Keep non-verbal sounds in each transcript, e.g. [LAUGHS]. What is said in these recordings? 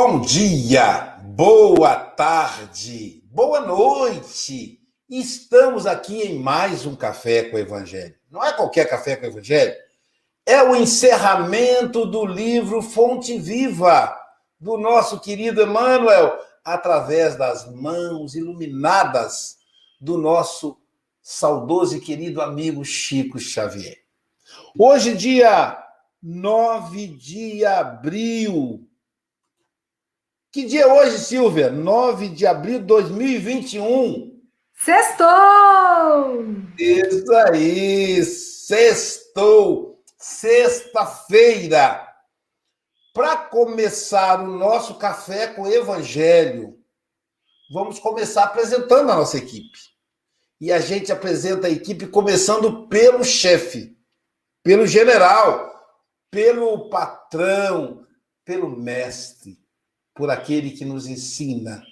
Bom dia, boa tarde, boa noite. Estamos aqui em mais um Café com o Evangelho. Não é qualquer Café com o Evangelho, é o encerramento do livro Fonte Viva, do nosso querido Emmanuel, através das mãos iluminadas do nosso saudoso e querido amigo Chico Xavier. Hoje, dia 9 de abril que dia é hoje, Silvia? 9 de abril de 2021. Sextou! Isso aí, sextou, sexta-feira. Para começar o nosso café com o Evangelho, vamos começar apresentando a nossa equipe. E a gente apresenta a equipe começando pelo chefe, pelo general, pelo patrão, pelo mestre por aquele que nos ensina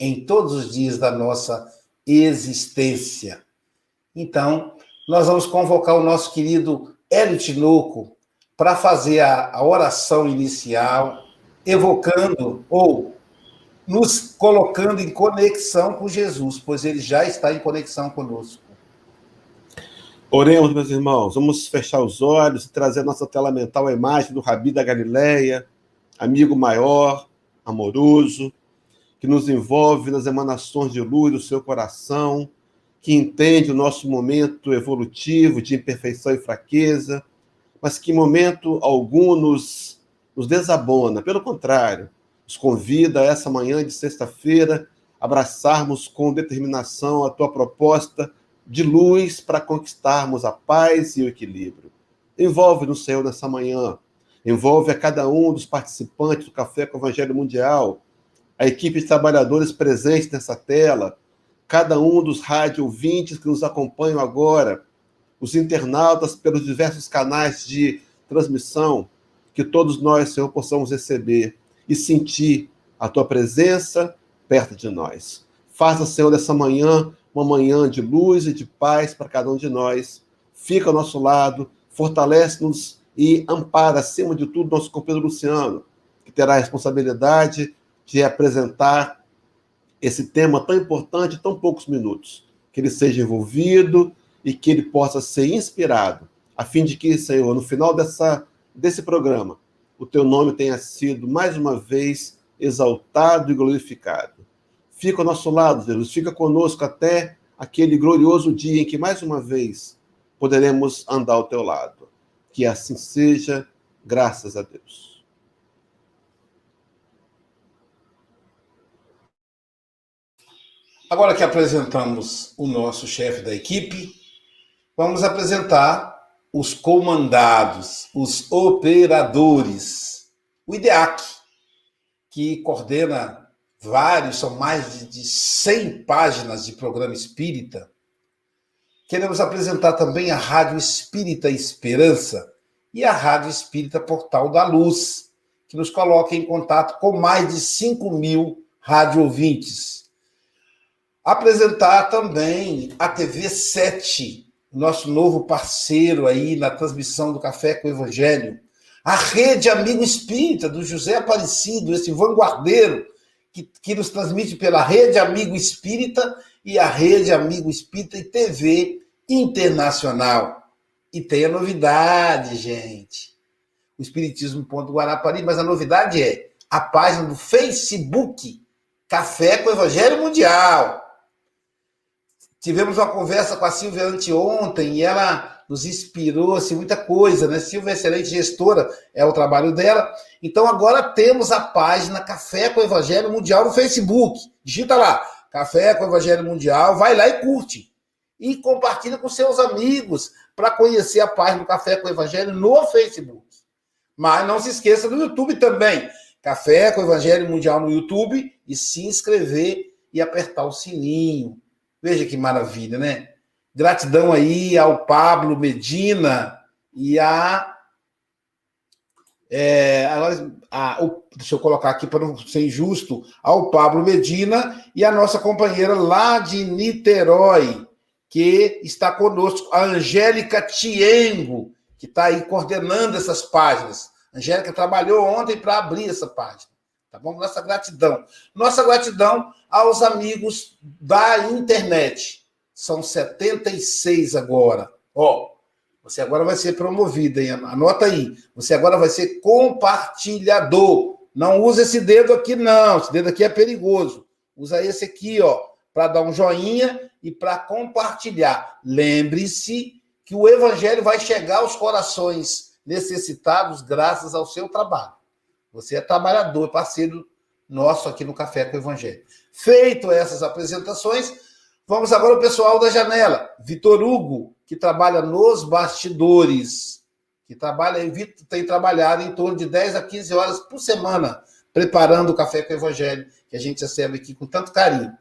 em todos os dias da nossa existência. Então, nós vamos convocar o nosso querido Hélio Tinoco para fazer a, a oração inicial, evocando ou nos colocando em conexão com Jesus, pois ele já está em conexão conosco. Oremos, meus irmãos, vamos fechar os olhos e trazer a nossa tela mental a imagem do Rabi da Galileia, amigo maior, amoroso, que nos envolve nas emanações de luz do seu coração, que entende o nosso momento evolutivo de imperfeição e fraqueza, mas que em momento algum nos, nos desabona. Pelo contrário, nos convida a essa manhã de sexta-feira abraçarmos com determinação a tua proposta de luz para conquistarmos a paz e o equilíbrio. Envolve-nos, Senhor, nessa manhã envolve a cada um dos participantes do Café com o Evangelho Mundial, a equipe de trabalhadores presentes nessa tela, cada um dos rádio ouvintes que nos acompanham agora, os internautas pelos diversos canais de transmissão, que todos nós, Senhor, possamos receber e sentir a tua presença perto de nós. Faça, Senhor, dessa manhã uma manhã de luz e de paz para cada um de nós. Fica ao nosso lado, fortalece-nos e ampara, acima de tudo, nosso companheiro Luciano, que terá a responsabilidade de apresentar esse tema tão importante em tão poucos minutos. Que ele seja envolvido e que ele possa ser inspirado, a fim de que, Senhor, no final dessa, desse programa, o teu nome tenha sido mais uma vez exaltado e glorificado. Fica ao nosso lado, Jesus, fica conosco até aquele glorioso dia em que mais uma vez poderemos andar ao teu lado. Que assim seja, graças a Deus. Agora que apresentamos o nosso chefe da equipe, vamos apresentar os comandados, os operadores. O IDEAC, que coordena vários, são mais de 100 páginas de programa espírita, Queremos apresentar também a Rádio Espírita Esperança e a Rádio Espírita Portal da Luz, que nos coloca em contato com mais de 5 mil rádio ouvintes. Apresentar também a TV 7, nosso novo parceiro aí na transmissão do Café com o Evangelho. A Rede Amigo Espírita, do José Aparecido, esse vanguardeiro, que, que nos transmite pela Rede Amigo Espírita e a Rede Amigo Espírita e TV internacional. E tem a novidade, gente. O Espiritismo Ponto Guarapari, mas a novidade é a página do Facebook Café com Evangelho Mundial. Tivemos uma conversa com a Silvia anteontem e ela nos inspirou assim, muita coisa, né? Silvia é excelente gestora, é o trabalho dela. Então agora temos a página Café com Evangelho Mundial no Facebook. Digita lá, Café com Evangelho Mundial, vai lá e curte e compartilha com seus amigos para conhecer a página do Café com o Evangelho no Facebook. Mas não se esqueça do YouTube também. Café com o Evangelho Mundial no YouTube e se inscrever e apertar o sininho. Veja que maravilha, né? Gratidão aí ao Pablo Medina e a. É, a, o, deixa eu colocar aqui para não ser injusto, ao Pablo Medina e a nossa companheira lá de Niterói, que está conosco, a Angélica Tiengo, que está aí coordenando essas páginas. A Angélica trabalhou ontem para abrir essa página. tá bom? Nossa gratidão. Nossa gratidão aos amigos da internet. São 76 agora. Ó, você agora vai ser promovido, hein? Anota aí. Você agora vai ser compartilhador. Não usa esse dedo aqui, não. Esse dedo aqui é perigoso. Usa esse aqui, ó, para dar um joinha e para compartilhar. Lembre-se que o evangelho vai chegar aos corações necessitados graças ao seu trabalho. Você é trabalhador, parceiro nosso aqui no Café com o Evangelho. Feito essas apresentações, vamos agora ao pessoal da janela. Vitor Hugo, que trabalha nos bastidores, que trabalha, tem trabalhado em torno de 10 a 15 horas por semana, preparando o Café com o Evangelho, que a gente recebe aqui com tanto carinho.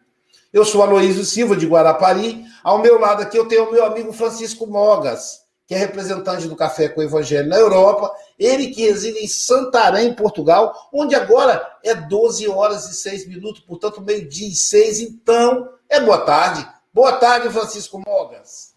Eu sou Aloísio Silva, de Guarapari. Ao meu lado aqui eu tenho o meu amigo Francisco Mogas, que é representante do Café com o Evangelho na Europa, ele que reside em Santarém, Portugal, onde agora é 12 horas e 6 minutos, portanto, meio-dia e 6, então é boa tarde. Boa tarde, Francisco Mogas.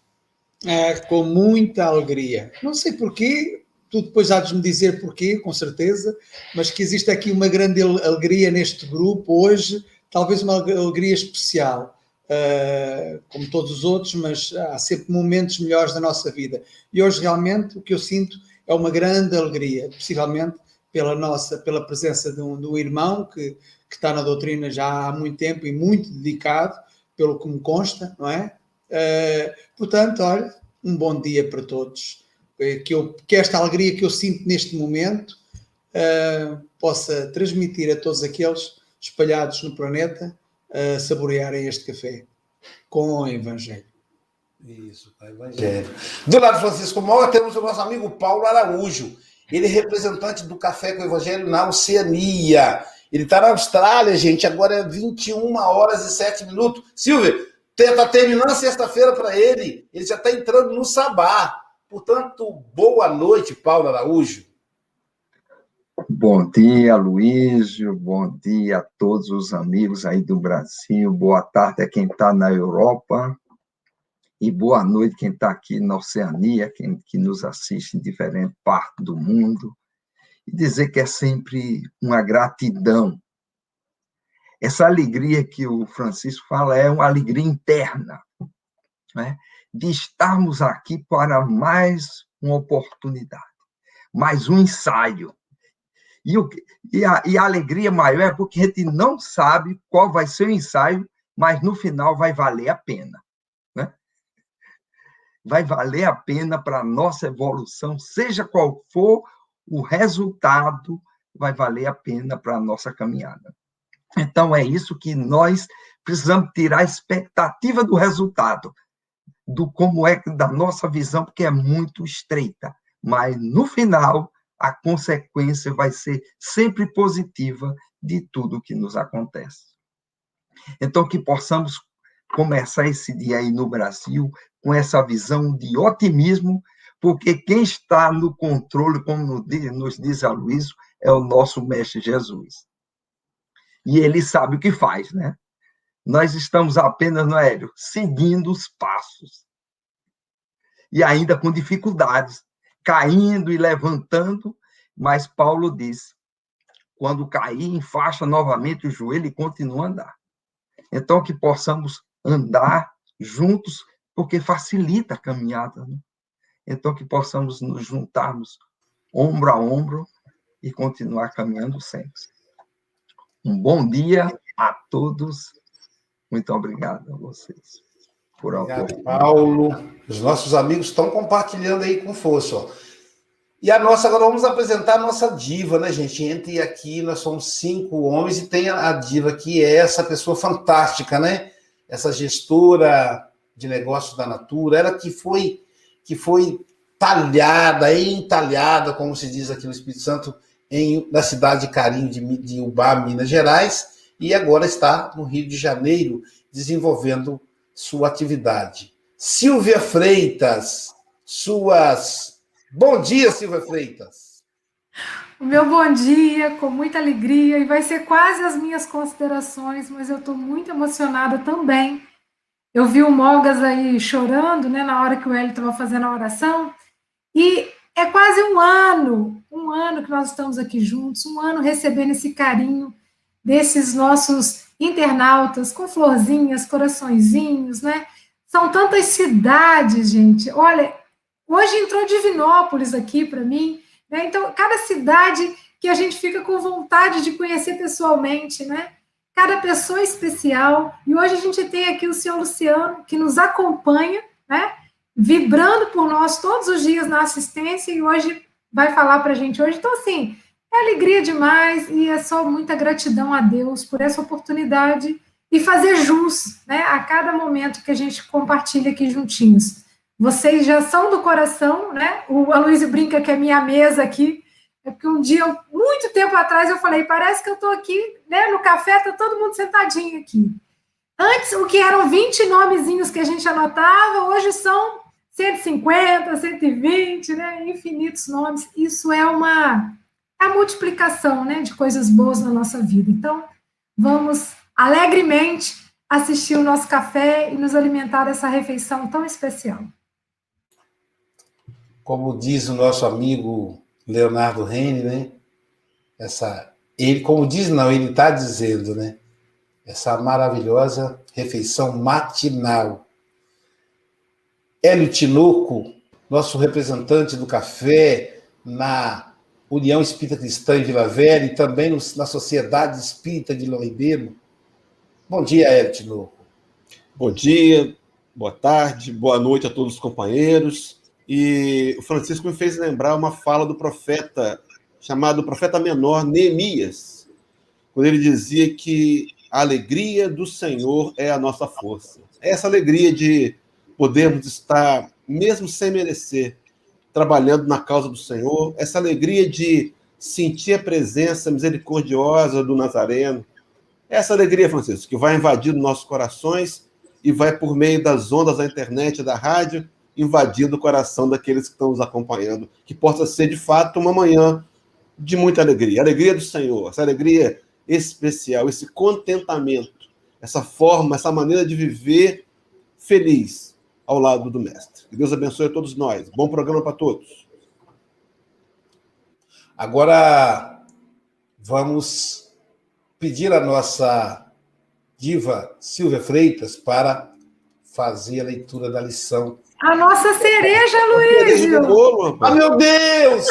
É, com muita alegria. Não sei porquê, tu depois há de me dizer porquê, com certeza, mas que existe aqui uma grande alegria neste grupo hoje, talvez uma alegria especial uh, como todos os outros, mas há sempre momentos melhores da nossa vida. E hoje realmente o que eu sinto é uma grande alegria, possivelmente pela nossa, pela presença de um, de um irmão que, que está na doutrina já há muito tempo e muito dedicado, pelo que me consta, não é? Uh, portanto, olha, um bom dia para todos. Eh, que, eu, que esta alegria que eu sinto neste momento uh, possa transmitir a todos aqueles espalhados no planeta a saborearem este café com o Evangelho. Isso, o Evangelho. Do lado Francisco Moura temos o nosso amigo Paulo Araújo. Ele é representante do Café com o Evangelho na Oceania. Ele está na Austrália, gente. Agora é 21 horas e 7 minutos. Silvia, está terminando a sexta-feira para ele. Ele já está entrando no sabá. Portanto, boa noite, Paulo Araújo. Bom dia, Luísio. Bom dia a todos os amigos aí do Brasil. Boa tarde a quem está na Europa. E boa noite quem está aqui na Oceania, quem que nos assiste em diferentes partes do mundo. E dizer que é sempre uma gratidão. Essa alegria que o Francisco fala é uma alegria interna, né? de estarmos aqui para mais uma oportunidade, mais um ensaio e, o, e, a, e a alegria maior é porque a gente não sabe qual vai ser o ensaio, mas no final vai valer a pena. Né? Vai valer a pena para a nossa evolução, seja qual for o resultado, vai valer a pena para a nossa caminhada. Então, é isso que nós precisamos tirar a expectativa do resultado, do como é da nossa visão, porque é muito estreita. Mas, no final, a consequência vai ser sempre positiva de tudo que nos acontece. Então, que possamos começar esse dia aí no Brasil com essa visão de otimismo, porque quem está no controle, como nos diz a Luiz, é o nosso Mestre Jesus. E ele sabe o que faz, né? Nós estamos apenas, no aéreo, seguindo os passos. E ainda com dificuldades, caindo e levantando, mas Paulo diz: quando cair, enfaixa novamente o joelho e continua a andar. Então, que possamos andar juntos, porque facilita a caminhada. Né? Então, que possamos nos juntarmos ombro a ombro e continuar caminhando sempre. Um bom dia a todos. Muito obrigado a vocês. Por obrigado, Paulo. Os nossos amigos estão compartilhando aí com força. Ó. E a nossa, agora vamos apresentar a nossa diva, né, gente? Entre aqui, nós somos cinco homens e tem a diva que é essa pessoa fantástica, né? Essa gestora de negócios da Natura, ela que foi que foi talhada, entalhada, como se diz aqui no Espírito Santo, em, na cidade de Carinho, de, de Ubá, Minas Gerais, e agora está no Rio de Janeiro desenvolvendo sua atividade. Silvia Freitas, suas Bom dia, Silvia Freitas. O meu bom dia, com muita alegria, e vai ser quase as minhas considerações, mas eu estou muito emocionada também. Eu vi o Mogas aí chorando, né, na hora que o Hélio estava fazendo a oração, e é quase um ano, um ano que nós estamos aqui juntos, um ano recebendo esse carinho, desses nossos internautas com florzinhas, coraçõezinhos, né? São tantas cidades, gente. Olha, hoje entrou Divinópolis aqui para mim, né? Então, cada cidade que a gente fica com vontade de conhecer pessoalmente, né? Cada pessoa especial. E hoje a gente tem aqui o senhor Luciano, que nos acompanha, né? Vibrando por nós todos os dias na assistência e hoje vai falar para a gente hoje. Então, assim, é alegria demais e é só muita gratidão a Deus por essa oportunidade e fazer jus né, a cada momento que a gente compartilha aqui juntinhos. Vocês já são do coração, né? O Aloysio brinca que é minha mesa aqui, é porque um dia, muito tempo atrás, eu falei, parece que eu estou aqui, né, no café, está todo mundo sentadinho aqui. Antes, o que eram 20 nomezinhos que a gente anotava, hoje são 150, 120, né, infinitos nomes. Isso é uma a multiplicação né, de coisas boas na nossa vida. Então, vamos alegremente assistir o nosso café e nos alimentar dessa refeição tão especial. Como diz o nosso amigo Leonardo Rene, né? Essa, ele, como diz, não, ele está dizendo, né? Essa maravilhosa refeição matinal. Hélio Tinoco, nosso representante do café na União Espírita Cristã em Vila Velha e também na Sociedade Espírita de Ribeiro. Bom dia, Edno. Bom dia, boa tarde, boa noite a todos os companheiros. E o Francisco me fez lembrar uma fala do profeta, chamado profeta menor, Neemias, quando ele dizia que a alegria do Senhor é a nossa força. É essa alegria de podermos estar, mesmo sem merecer, trabalhando na causa do Senhor, essa alegria de sentir a presença misericordiosa do Nazareno, essa alegria, Francisco, que vai invadindo nossos corações e vai por meio das ondas da internet, da rádio, invadindo o coração daqueles que estão nos acompanhando, que possa ser de fato uma manhã de muita alegria, alegria do Senhor, essa alegria especial, esse contentamento, essa forma, essa maneira de viver feliz, ao lado do Mestre. Que Deus abençoe a todos nós. Bom programa para todos. Agora, vamos pedir a nossa diva Silvia Freitas para fazer a leitura da lição. A nossa cereja, Luiz! Ah, meu Deus!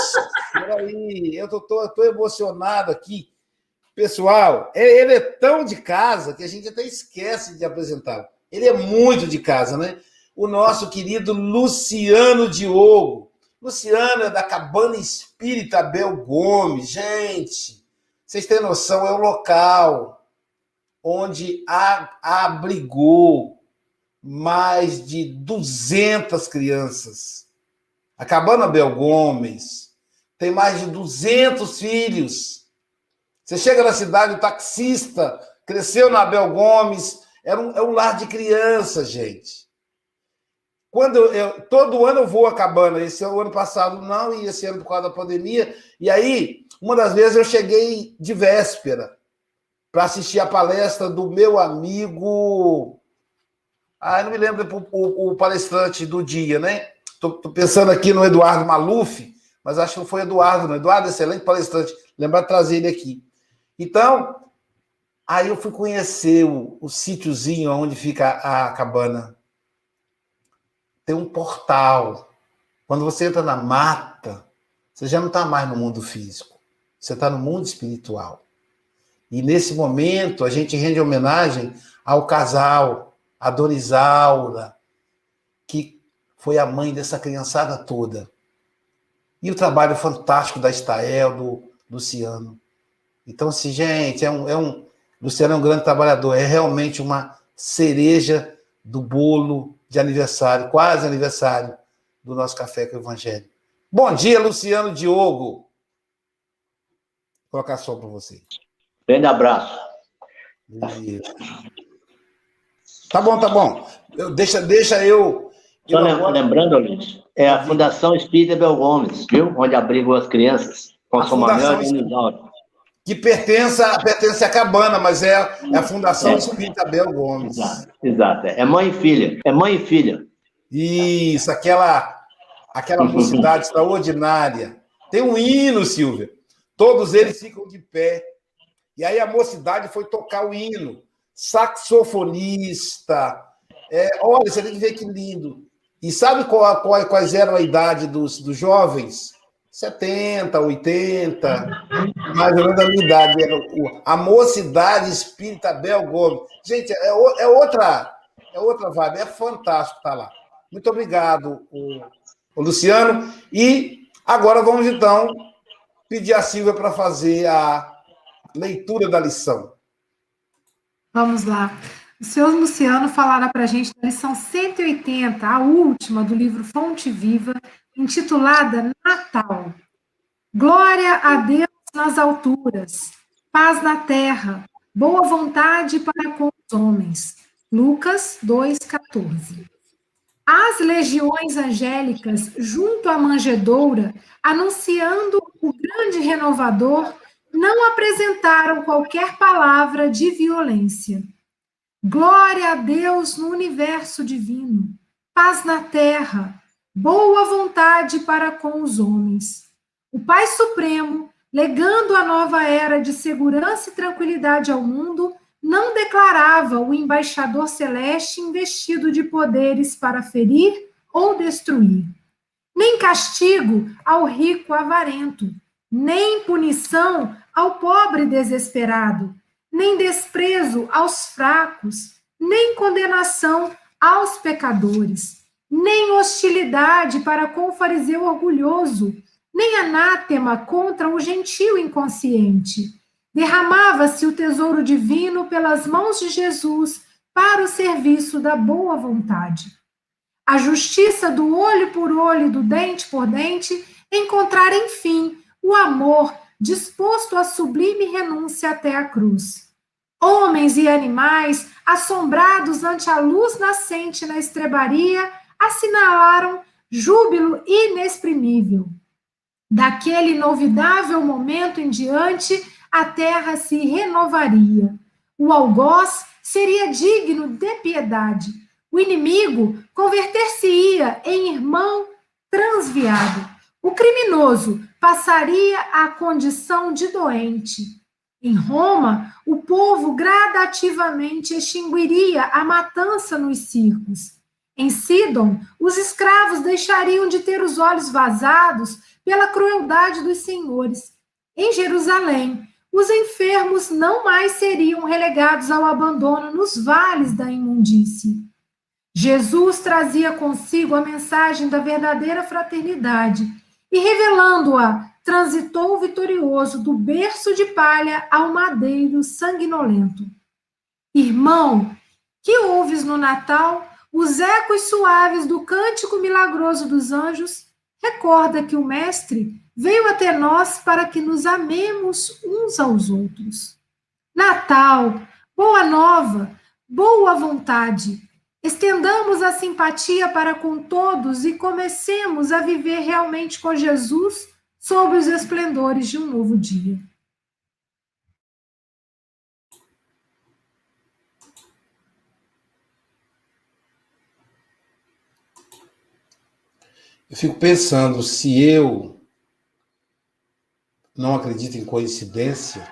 Peraí, eu tô, tô, tô emocionado aqui. Pessoal, é, ele é tão de casa que a gente até esquece de apresentá-lo. Ele é muito de casa, né? O nosso querido Luciano Diogo. Luciano é da Cabana Espírita Abel Gomes. Gente, vocês têm noção, é o local onde abrigou mais de 200 crianças. A Cabana Abel Gomes tem mais de 200 filhos. Você chega na cidade, o taxista cresceu na Abel Gomes, era um, é um lar de crianças, gente. Quando eu, todo ano eu vou a cabana, esse ano passado não, e esse ano por causa da pandemia. E aí, uma das vezes eu cheguei de véspera para assistir a palestra do meu amigo. Ah, eu não me lembro o, o palestrante do dia, né? Estou pensando aqui no Eduardo Maluf, mas acho que não foi Eduardo, não. Eduardo é excelente palestrante. Lembrar de trazer ele aqui. Então, aí eu fui conhecer o, o sítiozinho onde fica a cabana tem um portal. Quando você entra na mata, você já não está mais no mundo físico, você está no mundo espiritual. E nesse momento a gente rende homenagem ao casal, a Dorisaura, que foi a mãe dessa criançada toda. E o trabalho fantástico da Estael, do Luciano. Então, assim, gente, é um, é um. Luciano é um grande trabalhador, é realmente uma cereja do bolo de aniversário, quase aniversário do nosso Café com o Evangelho. Bom dia, Luciano Diogo. Vou colocar som para você. Grande abraço. Tá bom, tá bom. Eu, deixa, deixa eu. Só eu lembrando, Luiz, é a Fundação Espírita Bel Gomes, viu? Onde abrigam as crianças com a sua maior que pertence, pertence à cabana, mas é, é a Fundação é. Espírita Bel Gomes. Exato, exato, é mãe e filha. É mãe e filha. Isso, aquela, aquela mocidade [LAUGHS] extraordinária. Tem um hino, Silvia. Todos eles ficam de pé. E aí a mocidade foi tocar o hino. Saxofonista. É, olha, você tem que ver que lindo. E sabe qual, qual, quais eram a idade dos, dos jovens? 70, 80, mais ou menos a minha idade. A mocidade espírita Bel Gomes. Gente, é, é outra é outra vibe, é fantástico estar lá. Muito obrigado, o, o Luciano. E agora vamos então pedir a Silvia para fazer a leitura da lição. Vamos lá. O senhor Luciano falará para a gente da lição 180, a última do livro Fonte Viva, intitulada Natal. Glória a Deus nas alturas, paz na terra, boa vontade para com os homens. Lucas 2,14. As legiões angélicas, junto à manjedoura, anunciando o grande renovador, não apresentaram qualquer palavra de violência. Glória a Deus no universo divino, paz na terra, boa vontade para com os homens. O Pai Supremo, legando a nova era de segurança e tranquilidade ao mundo, não declarava o embaixador celeste investido de poderes para ferir ou destruir, nem castigo ao rico avarento, nem punição ao pobre desesperado, nem desprezo aos fracos, nem condenação aos pecadores, nem hostilidade para com o fariseu orgulhoso, nem anátema contra o gentio inconsciente. Derramava-se o tesouro divino pelas mãos de Jesus para o serviço da boa vontade. A justiça do olho por olho e do dente por dente encontrar, enfim, o amor disposto à sublime renúncia até a cruz. Homens e animais, assombrados ante a luz nascente na estrebaria, assinalaram júbilo inexprimível. Daquele inovidável momento em diante, a terra se renovaria. O algoz seria digno de piedade. O inimigo converter-se-ia em irmão transviado. O criminoso passaria à condição de doente. Em Roma, o povo gradativamente extinguiria a matança nos circos. Em Sidon, os escravos deixariam de ter os olhos vazados pela crueldade dos senhores. Em Jerusalém, os enfermos não mais seriam relegados ao abandono nos vales da imundície. Jesus trazia consigo a mensagem da verdadeira fraternidade e revelando-a, transitou vitorioso do berço de palha ao madeiro sanguinolento. Irmão, que ouves no Natal os ecos suaves do cântico milagroso dos anjos, recorda que o Mestre veio até nós para que nos amemos uns aos outros. Natal, boa nova, boa vontade, Estendamos a simpatia para com todos e comecemos a viver realmente com Jesus sob os esplendores de um novo dia. Eu fico pensando se eu não acredito em coincidência,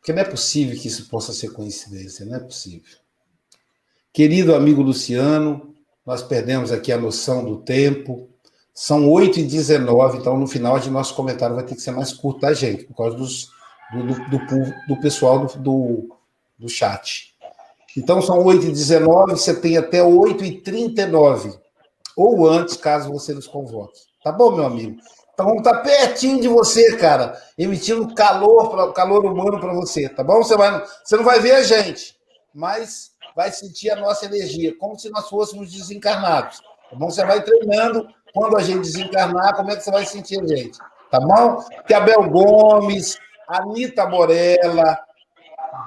porque não é possível que isso possa ser coincidência, não é possível. Querido amigo Luciano, nós perdemos aqui a noção do tempo. São 8 e 19 então no final de nosso comentário vai ter que ser mais curto, tá, gente? Por causa dos, do, do, do, do pessoal do, do, chat. Então são 8 e 19 você tem até 8 e 39 ou antes, caso você nos convoque. Tá bom, meu amigo? Então vamos estar pertinho de você, cara, emitindo calor, calor humano para você, tá bom? Você, vai, você não vai ver a gente, mas vai sentir a nossa energia, como se nós fôssemos desencarnados. Tá bom? Você vai treinando, quando a gente desencarnar, como é que você vai sentir a gente. Tá bom? Abel Gomes, Anitta Morella,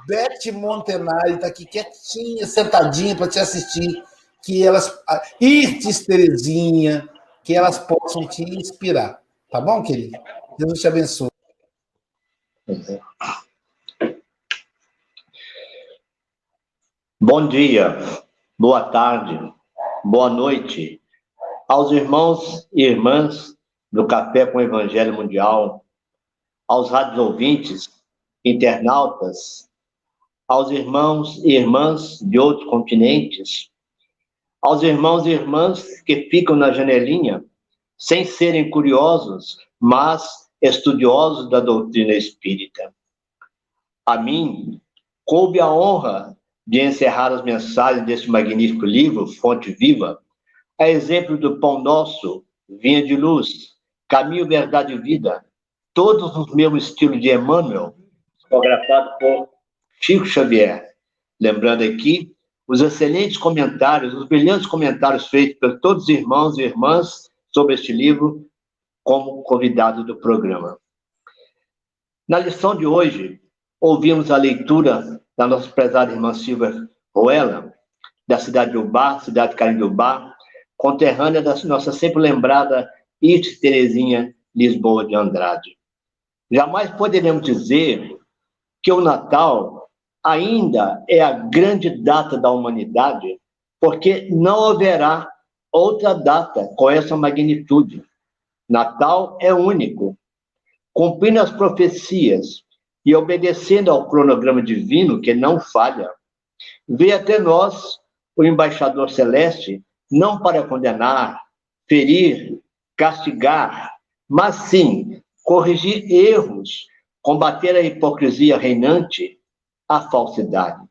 Beth Montenari está aqui quietinha, sentadinha para te assistir. Que elas. Irtes Terezinha, que elas possam te inspirar. Tá bom, querido? Deus te abençoe. Bom dia, boa tarde, boa noite aos irmãos e irmãs do Café com o Evangelho Mundial. aos rádios ouvintes, internautas, aos irmãos e irmãs de outros continentes, aos irmãos e irmãs que ficam na janelinha, sem serem curiosos, mas estudiosos da doutrina espírita. A mim, coube a honra de encerrar as mensagens deste magnífico livro, Fonte Viva, a exemplo do Pão Nosso, Vinha de Luz, Caminho, Verdade e Vida, todos no mesmo estilo de Emmanuel, fotografado por Chico Xavier. Lembrando aqui os excelentes comentários, os brilhantes comentários feitos por todos os irmãos e irmãs sobre este livro, como convidado do programa. Na lição de hoje, ouvimos a leitura da nossa prezada irmã Silvia Roela, da cidade de Ubá, cidade de Carindubá, conterrânea da nossa sempre lembrada Iris Terezinha Lisboa de Andrade. Jamais poderemos dizer que o Natal ainda é a grande data da humanidade, porque não haverá outra data com essa magnitude. Natal é único. Cumprindo as profecias e obedecendo ao cronograma divino que não falha, veio até nós o embaixador celeste não para condenar, ferir, castigar, mas sim corrigir erros, combater a hipocrisia reinante, a falsidade.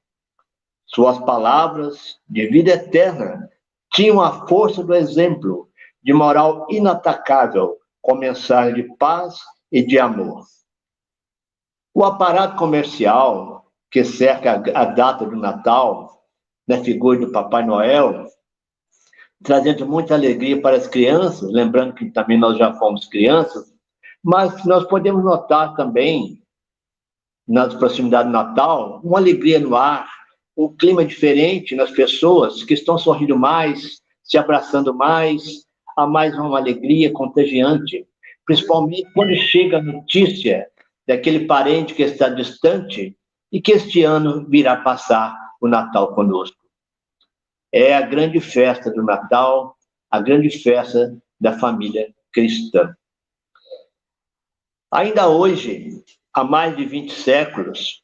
Suas palavras de vida eterna tinham a força do exemplo, de moral inatacável, com mensagem de paz e de amor. O aparato comercial que cerca a data do Natal, na figura do Papai Noel, trazendo muita alegria para as crianças, lembrando que também nós já fomos crianças, mas nós podemos notar também, nas proximidades do Natal, uma alegria no ar, um clima diferente nas pessoas que estão sorrindo mais, se abraçando mais, há mais uma alegria contagiante, principalmente quando chega a notícia daquele parente que está distante e que este ano virá passar o Natal conosco é a grande festa do Natal, a grande festa da família cristã. Ainda hoje, há mais de 20 séculos,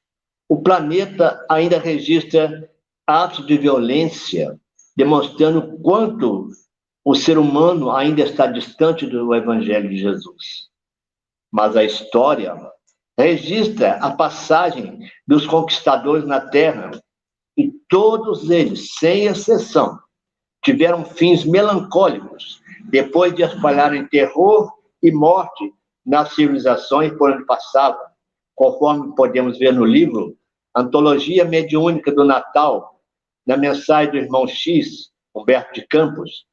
o planeta ainda registra atos de violência, demonstrando quanto o ser humano ainda está distante do Evangelho de Jesus. Mas a história registra a passagem dos conquistadores na Terra e todos eles, sem exceção, tiveram fins melancólicos depois de espalharem terror e morte nas civilizações por onde passavam, conforme podemos ver no livro Antologia Mediúnica do Natal, na mensagem do irmão X, Humberto de Campos,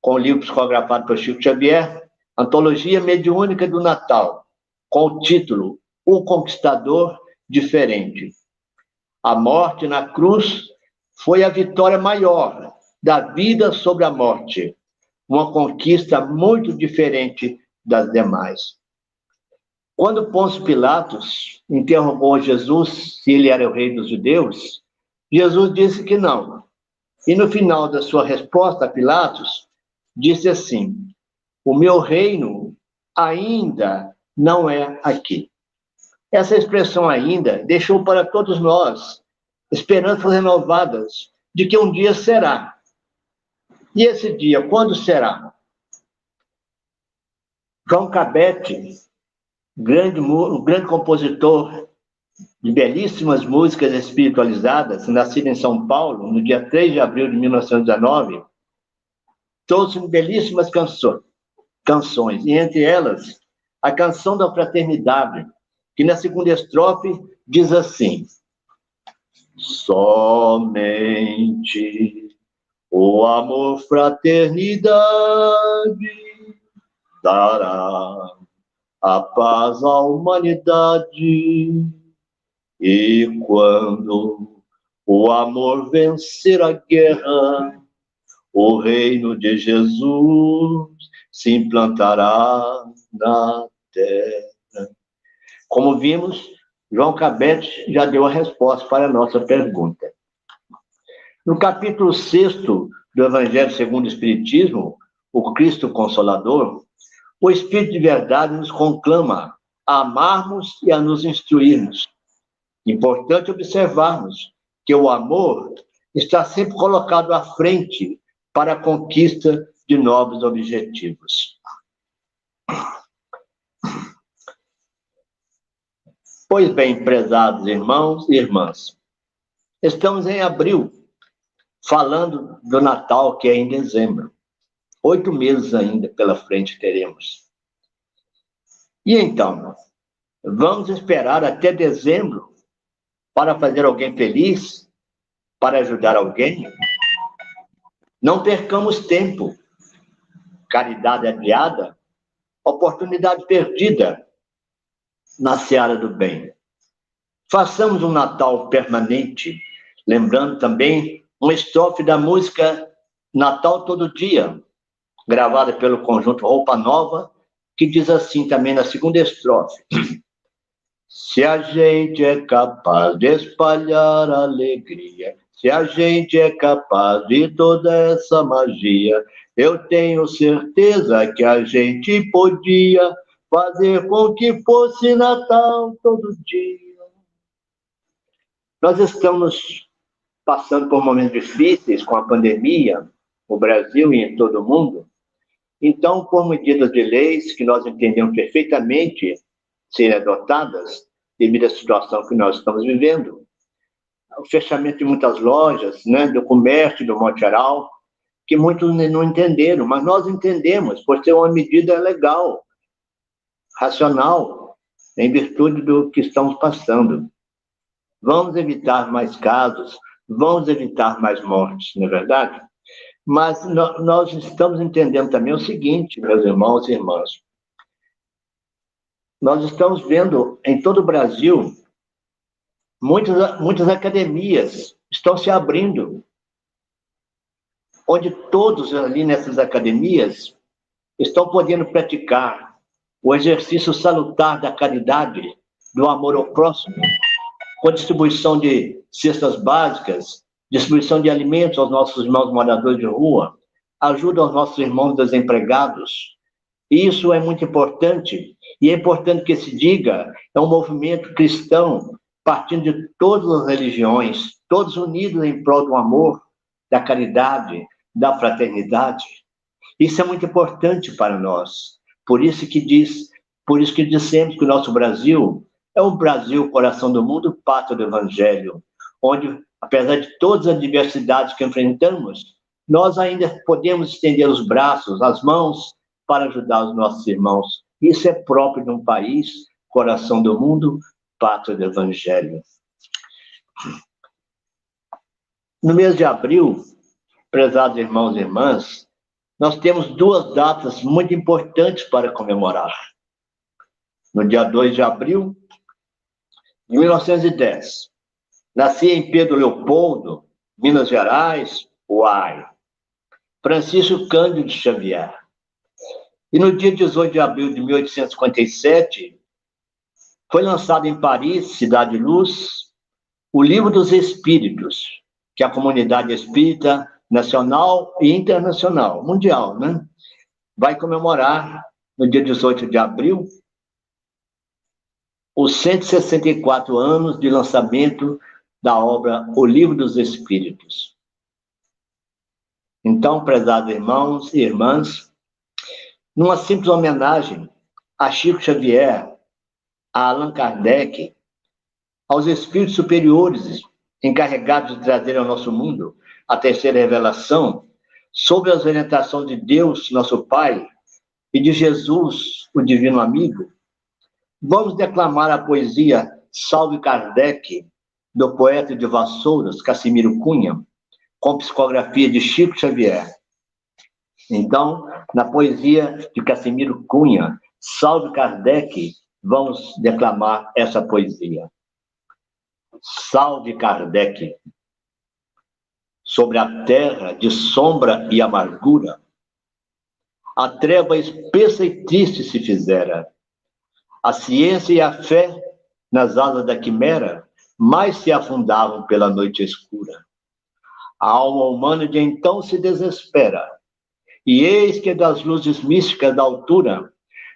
com o livro psicografado por Chico Xavier, Antologia Mediúnica do Natal, com o título O Conquistador Diferente. A morte na cruz foi a vitória maior da vida sobre a morte, uma conquista muito diferente das demais. Quando Pôncio Pilatos interrogou Jesus se ele era o rei dos judeus, Jesus disse que não. E no final da sua resposta a Pilatos, disse assim: O meu reino ainda não é aqui. Essa expressão ainda deixou para todos nós esperanças renovadas de que um dia será. E esse dia, quando será? João Cabete, grande, um grande compositor de belíssimas músicas espiritualizadas, nascido em São Paulo, no dia 3 de abril de 1919, trouxe belíssimas canções, canções, e entre elas, a canção da fraternidade, que na segunda estrofe diz assim: Somente o amor fraternidade dará a paz à humanidade. E quando o amor vencer a guerra, o reino de Jesus se implantará na terra. Como vimos, João Cabete já deu a resposta para a nossa pergunta. No capítulo 6 do Evangelho segundo o Espiritismo, o Cristo Consolador, o Espírito de Verdade nos conclama a amarmos e a nos instruirmos. Importante observarmos que o amor está sempre colocado à frente para a conquista de novos objetivos. Pois bem, prezados irmãos e irmãs, estamos em abril, falando do Natal, que é em dezembro. Oito meses ainda pela frente teremos. E então, vamos esperar até dezembro para fazer alguém feliz? Para ajudar alguém? Não percamos tempo. Caridade adiada, oportunidade perdida na seara do bem. Façamos um Natal permanente, lembrando também uma estrofe da música Natal Todo Dia, gravada pelo conjunto Roupa Nova, que diz assim também na segunda estrofe: Se a gente é capaz de espalhar alegria, se a gente é capaz de toda essa magia, eu tenho certeza que a gente podia fazer com que fosse Natal todo dia. Nós estamos passando por momentos difíceis com a pandemia, no Brasil e em todo o mundo. Então, por medidas de leis que nós entendemos perfeitamente serem adotadas devido à situação que nós estamos vivendo, o fechamento de muitas lojas, né, do comércio, do modo geral, que muitos não entenderam, mas nós entendemos, por ser uma medida legal, racional, em virtude do que estamos passando. Vamos evitar mais casos, vamos evitar mais mortes, não é verdade? Mas nós estamos entendendo também o seguinte, meus irmãos e irmãs. Nós estamos vendo em todo o Brasil muitas, muitas academias estão se abrindo, onde todos ali nessas academias estão podendo praticar o exercício salutar da caridade, do amor ao próximo, com distribuição de cestas básicas, distribuição de alimentos aos nossos irmãos moradores de rua, ajuda aos nossos irmãos desempregados. Isso é muito importante, e é importante que se diga, é um movimento cristão, partindo de todas as religiões, todos unidos em prol do amor, da caridade, da fraternidade. Isso é muito importante para nós. Por isso que diz, por isso que dissemos que o nosso Brasil é o Brasil, coração do mundo, pátria do evangelho, onde, apesar de todas as adversidades que enfrentamos, nós ainda podemos estender os braços, as mãos para ajudar os nossos irmãos. Isso é próprio de um país, coração do mundo, pátria do evangelho. No mês de abril, prezados irmãos e irmãs, nós temos duas datas muito importantes para comemorar. No dia 2 de abril de 1910, nascia em Pedro Leopoldo, Minas Gerais, Uai, Francisco Cândido Xavier. E no dia 18 de abril de 1857, foi lançado em Paris, Cidade Luz, o Livro dos Espíritos, que a comunidade espírita nacional e internacional, mundial, né? Vai comemorar no dia 18 de abril os 164 anos de lançamento da obra O Livro dos Espíritos. Então, prezados irmãos e irmãs, numa simples homenagem a Chico Xavier, a Allan Kardec, aos espíritos superiores encarregados de trazer ao nosso mundo a terceira revelação, sobre as orientações de Deus, nosso Pai, e de Jesus, o divino amigo, vamos declamar a poesia Salve Kardec, do poeta de Vassouras, Cassimiro Cunha, com psicografia de Chico Xavier. Então, na poesia de Cassimiro Cunha, Salve Kardec, vamos declamar essa poesia. Salve Kardec, sobre a terra de sombra e amargura. A treva espessa e triste se fizera. A ciência e a fé, nas asas da quimera, mais se afundavam pela noite escura. A alma humana de então se desespera, e eis que das luzes místicas da altura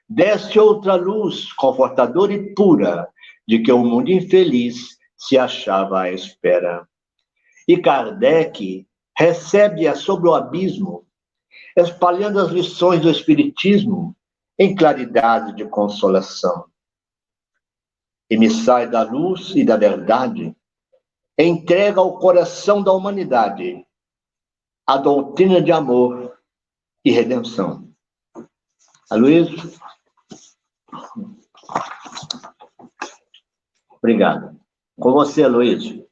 desce outra luz confortadora e pura de que o mundo infeliz se achava à espera. E Kardec recebe-a sobre o abismo, espalhando as lições do Espiritismo em claridade de consolação. Emissário da luz e da verdade, entrega ao coração da humanidade a doutrina de amor e redenção. Aloysio? Obrigado. Com você, Aloysio.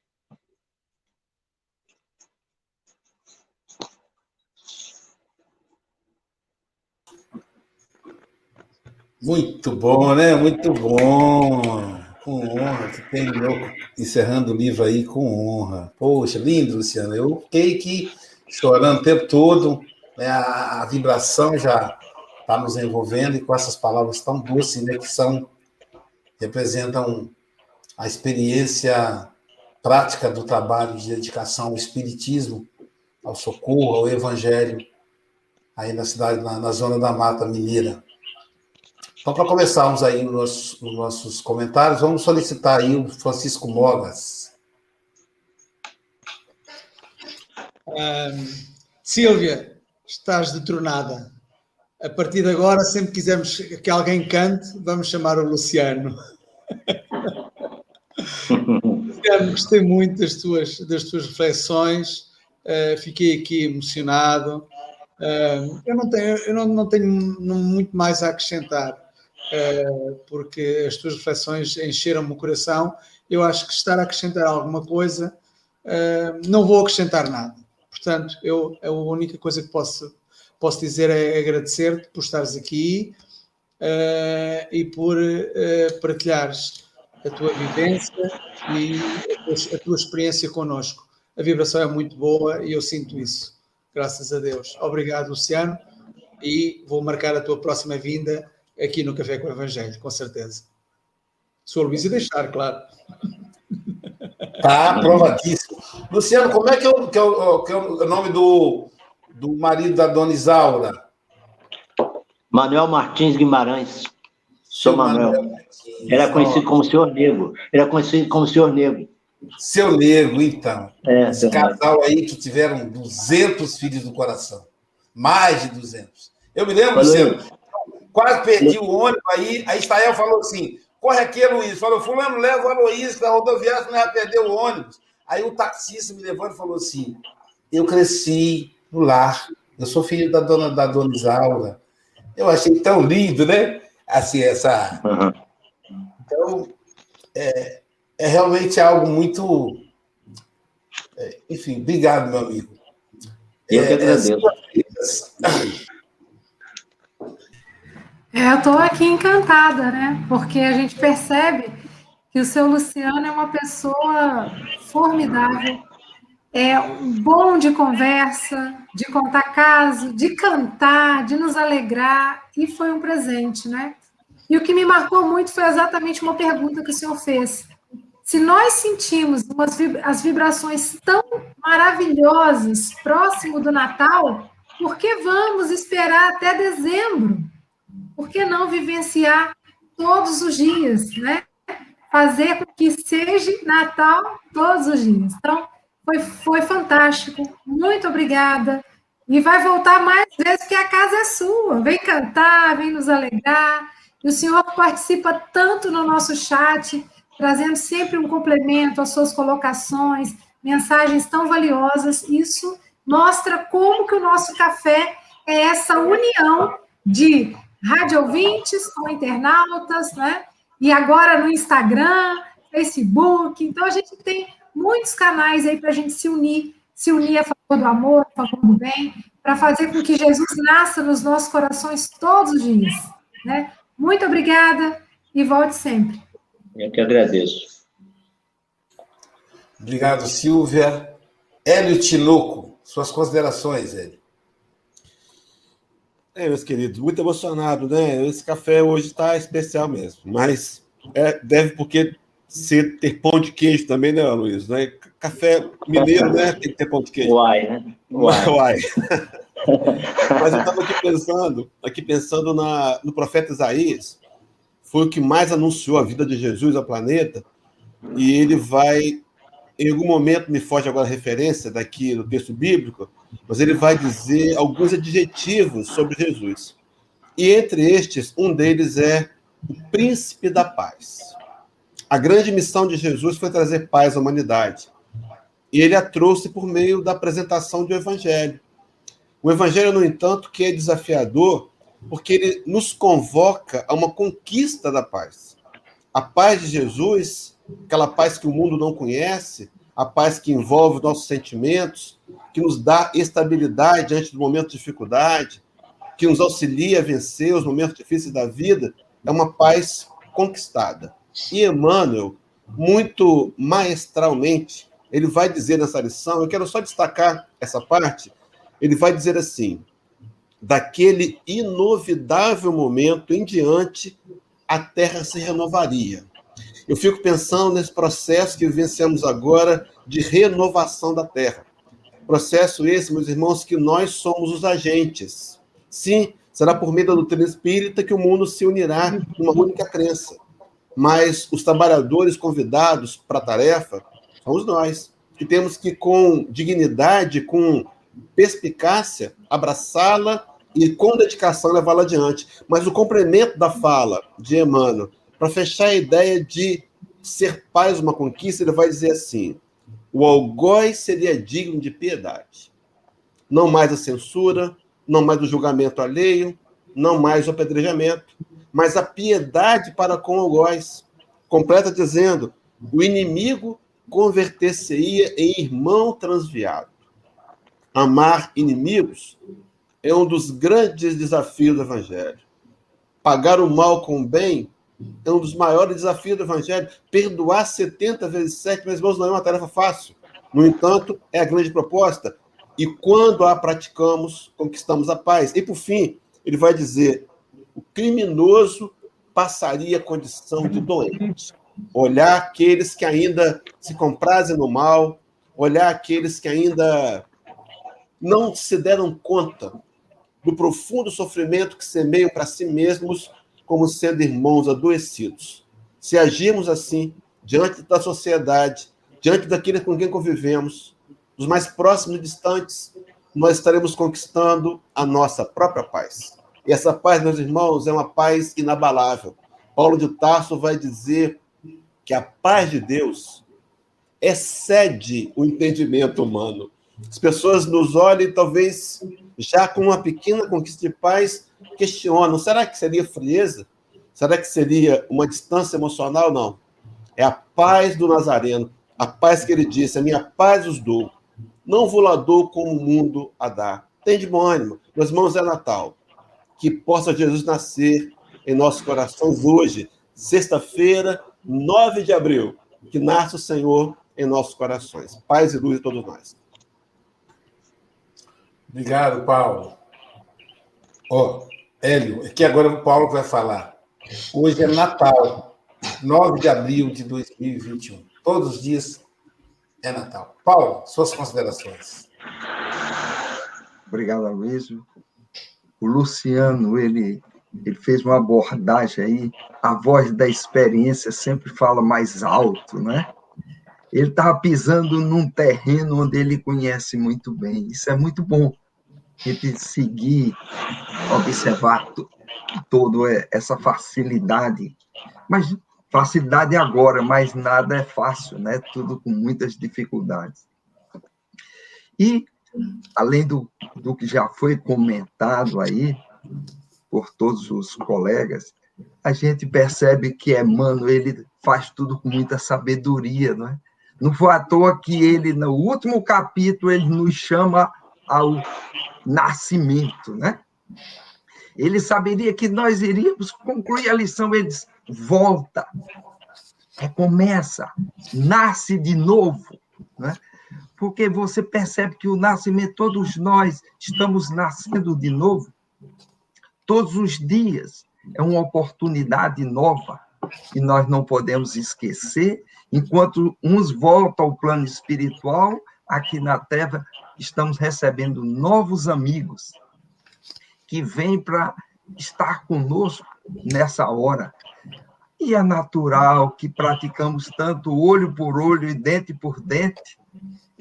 Muito bom, né? Muito bom. Com honra. Que tem eu encerrando o livro aí com honra. Poxa, lindo, Luciano. Eu fiquei aqui chorando o tempo todo. Né? A, a vibração já está nos envolvendo e com essas palavras tão doces, né? Que são, representam a experiência prática do trabalho de dedicação ao espiritismo, ao socorro, ao evangelho, aí na cidade, na, na zona da Mata Mineira. Então, para começarmos aí os nossos, os nossos comentários, vamos solicitar aí o Francisco Mogas. Um, Silvia, estás detronada. A partir de agora, sempre quisermos que alguém cante, vamos chamar o Luciano. Luciano, gostei muito das tuas, das tuas reflexões, uh, fiquei aqui emocionado. Uh, eu não tenho, eu não, não tenho muito mais a acrescentar. Eh, porque as tuas reflexões encheram-me o coração. Eu acho que estar a acrescentar alguma coisa, eh, não vou acrescentar nada. Portanto, eu, a única coisa que posso, posso dizer é agradecer-te por estares aqui uh, e por partilhares a tua vivência e a tua, a tua, experiência connosco. A vibração é muito boa e eu sinto isso. Graças a Deus. Obrigado, Luciano, e vou marcar a tua próxima vinda aqui no Café com o Evangelho, com certeza. Se o Luís deixar, claro. Tá aprovadíssimo. Luciano, como é que é o, que é o, que é o nome do, do marido da dona Isaura? Manuel Martins Guimarães. Sou Manuel. Manuel Era conhecido como Senhor Negro. Era conhecido como Senhor Negro. Seu Negro, então. É, Esse casal aí que tiveram 200 filhos do coração. Mais de 200. Eu me lembro, Luciano, Quase perdi o ônibus aí. A Israel falou assim: corre aqui, Luiz. Falou, fulano, leva o Aloysio, que a rodoviária não vai perder o ônibus. Aí o taxista me levando e falou assim: eu cresci no lar. Eu sou filho da dona, da dona Isaura. Eu achei tão lindo, né? Assim, essa. Uhum. Então, é, é realmente algo muito. É, enfim, obrigado, meu amigo. Eu que é, agradeço. É, é, eu estou aqui encantada, né? Porque a gente percebe que o seu Luciano é uma pessoa formidável, é bom de conversa, de contar caso, de cantar, de nos alegrar, e foi um presente, né? E o que me marcou muito foi exatamente uma pergunta que o senhor fez. Se nós sentimos umas, as vibrações tão maravilhosas próximo do Natal, por que vamos esperar até dezembro? Por que não vivenciar todos os dias, né? Fazer com que seja Natal todos os dias. Então, foi, foi fantástico. Muito obrigada. E vai voltar mais vezes, porque a casa é sua. Vem cantar, vem nos alegrar. E o senhor participa tanto no nosso chat, trazendo sempre um complemento às suas colocações, mensagens tão valiosas. Isso mostra como que o nosso café é essa união de rádio ouvintes, com internautas, né? E agora no Instagram, Facebook. Então a gente tem muitos canais aí para a gente se unir, se unir a favor do amor, a favor do bem, para fazer com que Jesus nasça nos nossos corações todos os dias. Né? Muito obrigada e volte sempre. Eu que agradeço. Obrigado, Silvia. Hélio Tinoco, suas considerações, Hélio. É, meus queridos, muito emocionado, né? Esse café hoje está especial mesmo, mas é, deve porque ser, ter pão de queijo também, né, Luiz? Né? Café mineiro, né? Tem que ter pão de queijo. Uai, né? Uai. [LAUGHS] Uai. [LAUGHS] Mas eu estava aqui pensando, aqui pensando na, no profeta Isaías, foi o que mais anunciou a vida de Jesus ao planeta, e ele vai, em algum momento, me foge agora a referência daqui no texto bíblico, mas ele vai dizer alguns adjetivos sobre Jesus. E entre estes, um deles é o príncipe da paz. A grande missão de Jesus foi trazer paz à humanidade. E ele a trouxe por meio da apresentação do evangelho. O evangelho, no entanto, que é desafiador, porque ele nos convoca a uma conquista da paz. A paz de Jesus, aquela paz que o mundo não conhece, a paz que envolve nossos sentimentos, que nos dá estabilidade diante do momento de dificuldade, que nos auxilia a vencer os momentos difíceis da vida, é uma paz conquistada. E Emmanuel, muito maestralmente, ele vai dizer nessa lição, eu quero só destacar essa parte, ele vai dizer assim: daquele inovidável momento em diante, a terra se renovaria. Eu fico pensando nesse processo que vivenciamos agora de renovação da terra. Processo esse, meus irmãos, que nós somos os agentes. Sim, será por meio da doutrina espírita que o mundo se unirá numa única crença. Mas os trabalhadores convidados para a tarefa somos nós, que temos que, com dignidade, com perspicácia, abraçá-la e, com dedicação, levá-la adiante. Mas o complemento da fala de Emmanuel, para fechar a ideia de ser paz uma conquista, ele vai dizer assim: o algoz seria digno de piedade. Não mais a censura, não mais o julgamento alheio, não mais o apedrejamento, mas a piedade para com o algoz. Completa dizendo: o inimigo converter-se-ia em irmão transviado. Amar inimigos é um dos grandes desafios do Evangelho. Pagar o mal com o bem é um dos maiores desafios do Evangelho. Perdoar 70 vezes 7, meus irmãos, não é uma tarefa fácil. No entanto, é a grande proposta. E quando a praticamos, conquistamos a paz. E por fim, ele vai dizer: o criminoso passaria a condição de doente. Olhar aqueles que ainda se comprazem no mal, olhar aqueles que ainda não se deram conta do profundo sofrimento que semeiam para si mesmos como sendo irmãos adoecidos. Se agirmos assim, diante da sociedade, diante daqueles com quem convivemos, os mais próximos e distantes, nós estaremos conquistando a nossa própria paz. E essa paz, meus irmãos, é uma paz inabalável. Paulo de Tarso vai dizer que a paz de Deus excede o entendimento humano. As pessoas nos olham e talvez já com uma pequena conquista de paz questionam: será que seria frieza? Será que seria uma distância emocional? Não. É a paz do Nazareno, a paz que ele disse: a minha paz os dou. Não vou lá dou como o mundo a dá. Tem de bom ânimo. Meus irmãos, é Natal que possa Jesus nascer em nossos corações hoje, sexta-feira, 9 de abril, que nasce o Senhor em nossos corações. Paz e luz a todos nós. Obrigado, Paulo. Ó, oh, Hélio, aqui agora o Paulo vai falar. Hoje é Natal, 9 de abril de 2021. Todos os dias é Natal. Paulo, suas considerações. Obrigado, Aloysio o Luciano, ele, ele fez uma abordagem aí, a voz da experiência sempre fala mais alto, né? Ele estava pisando num terreno onde ele conhece muito bem. Isso é muito bom. Ele seguir, observar toda essa facilidade. Mas facilidade agora, mas nada é fácil, né? Tudo com muitas dificuldades. E além do, do que já foi comentado aí por todos os colegas, a gente percebe que Emmanuel ele faz tudo com muita sabedoria, não é? Não foi à toa que ele, no último capítulo, ele nos chama ao nascimento, né? Ele saberia que nós iríamos concluir a lição, ele diz, volta, recomeça, nasce de novo, né? porque você percebe que o nascimento, todos nós estamos nascendo de novo, todos os dias, é uma oportunidade nova e nós não podemos esquecer. Enquanto uns voltam ao plano espiritual, aqui na Terra, estamos recebendo novos amigos que vêm para estar conosco nessa hora. E é natural que praticamos tanto olho por olho e dente por dente,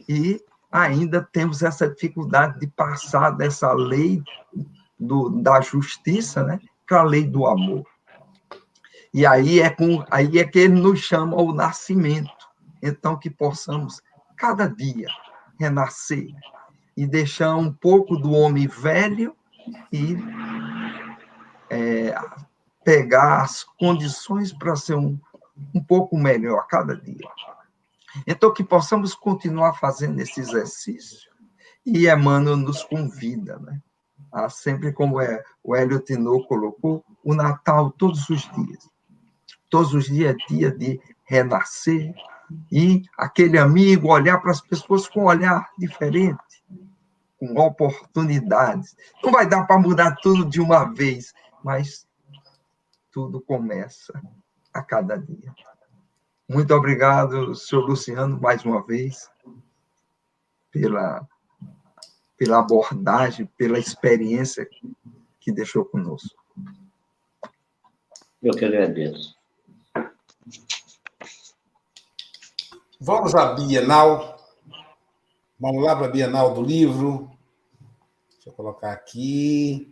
e ainda temos essa dificuldade de passar dessa lei do, da justiça né, para a lei do amor. E aí é, com, aí é que ele nos chama ao nascimento. Então, que possamos, cada dia, renascer e deixar um pouco do homem velho e é, pegar as condições para ser um, um pouco melhor a cada dia. Então, que possamos continuar fazendo esse exercício. E Emmanuel nos convida, né? Sempre como é, o Hélio Tinô colocou, o Natal todos os dias. Todos os dias é dia de renascer e aquele amigo olhar para as pessoas com um olhar diferente, com oportunidades. Não vai dar para mudar tudo de uma vez, mas tudo começa a cada dia. Muito obrigado, senhor Luciano, mais uma vez, pela, pela abordagem, pela experiência que deixou conosco. Eu que agradeço. Vamos à Bienal. Vamos lá para a Bienal do livro. Deixa eu colocar aqui.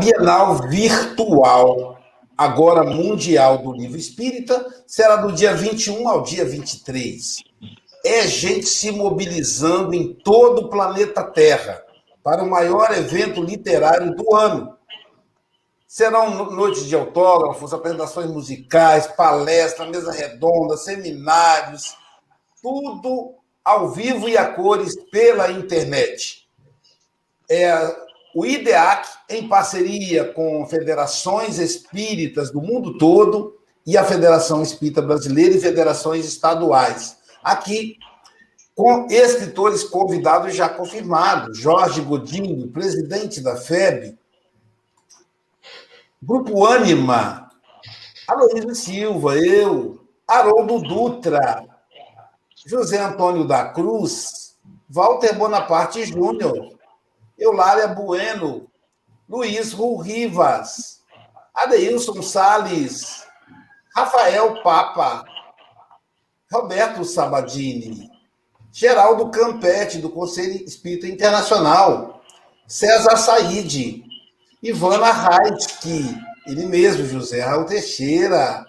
Bienal Virtual, agora mundial do livro espírita, será do dia 21 ao dia 23. É gente se mobilizando em todo o planeta Terra para o maior evento literário do ano. Serão noites de autógrafos, apresentações musicais, palestras, mesa redonda, seminários, tudo ao vivo e a cores pela internet. É, o IDEAC, em parceria com federações espíritas do mundo todo e a Federação Espírita Brasileira e federações estaduais. Aqui, com escritores convidados já confirmados: Jorge Godinho, presidente da FEB, Grupo Ânima, Aloysio Silva, eu, Haroldo Dutra, José Antônio da Cruz, Walter Bonaparte Júnior, Eulália Bueno, Luiz Ru Rivas, Adeilson Sales, Rafael Papa, Roberto Sabadini, Geraldo Campete, do Conselho Espírita Internacional, César Said, Ivana Raitsky, ele mesmo, José Raul Teixeira,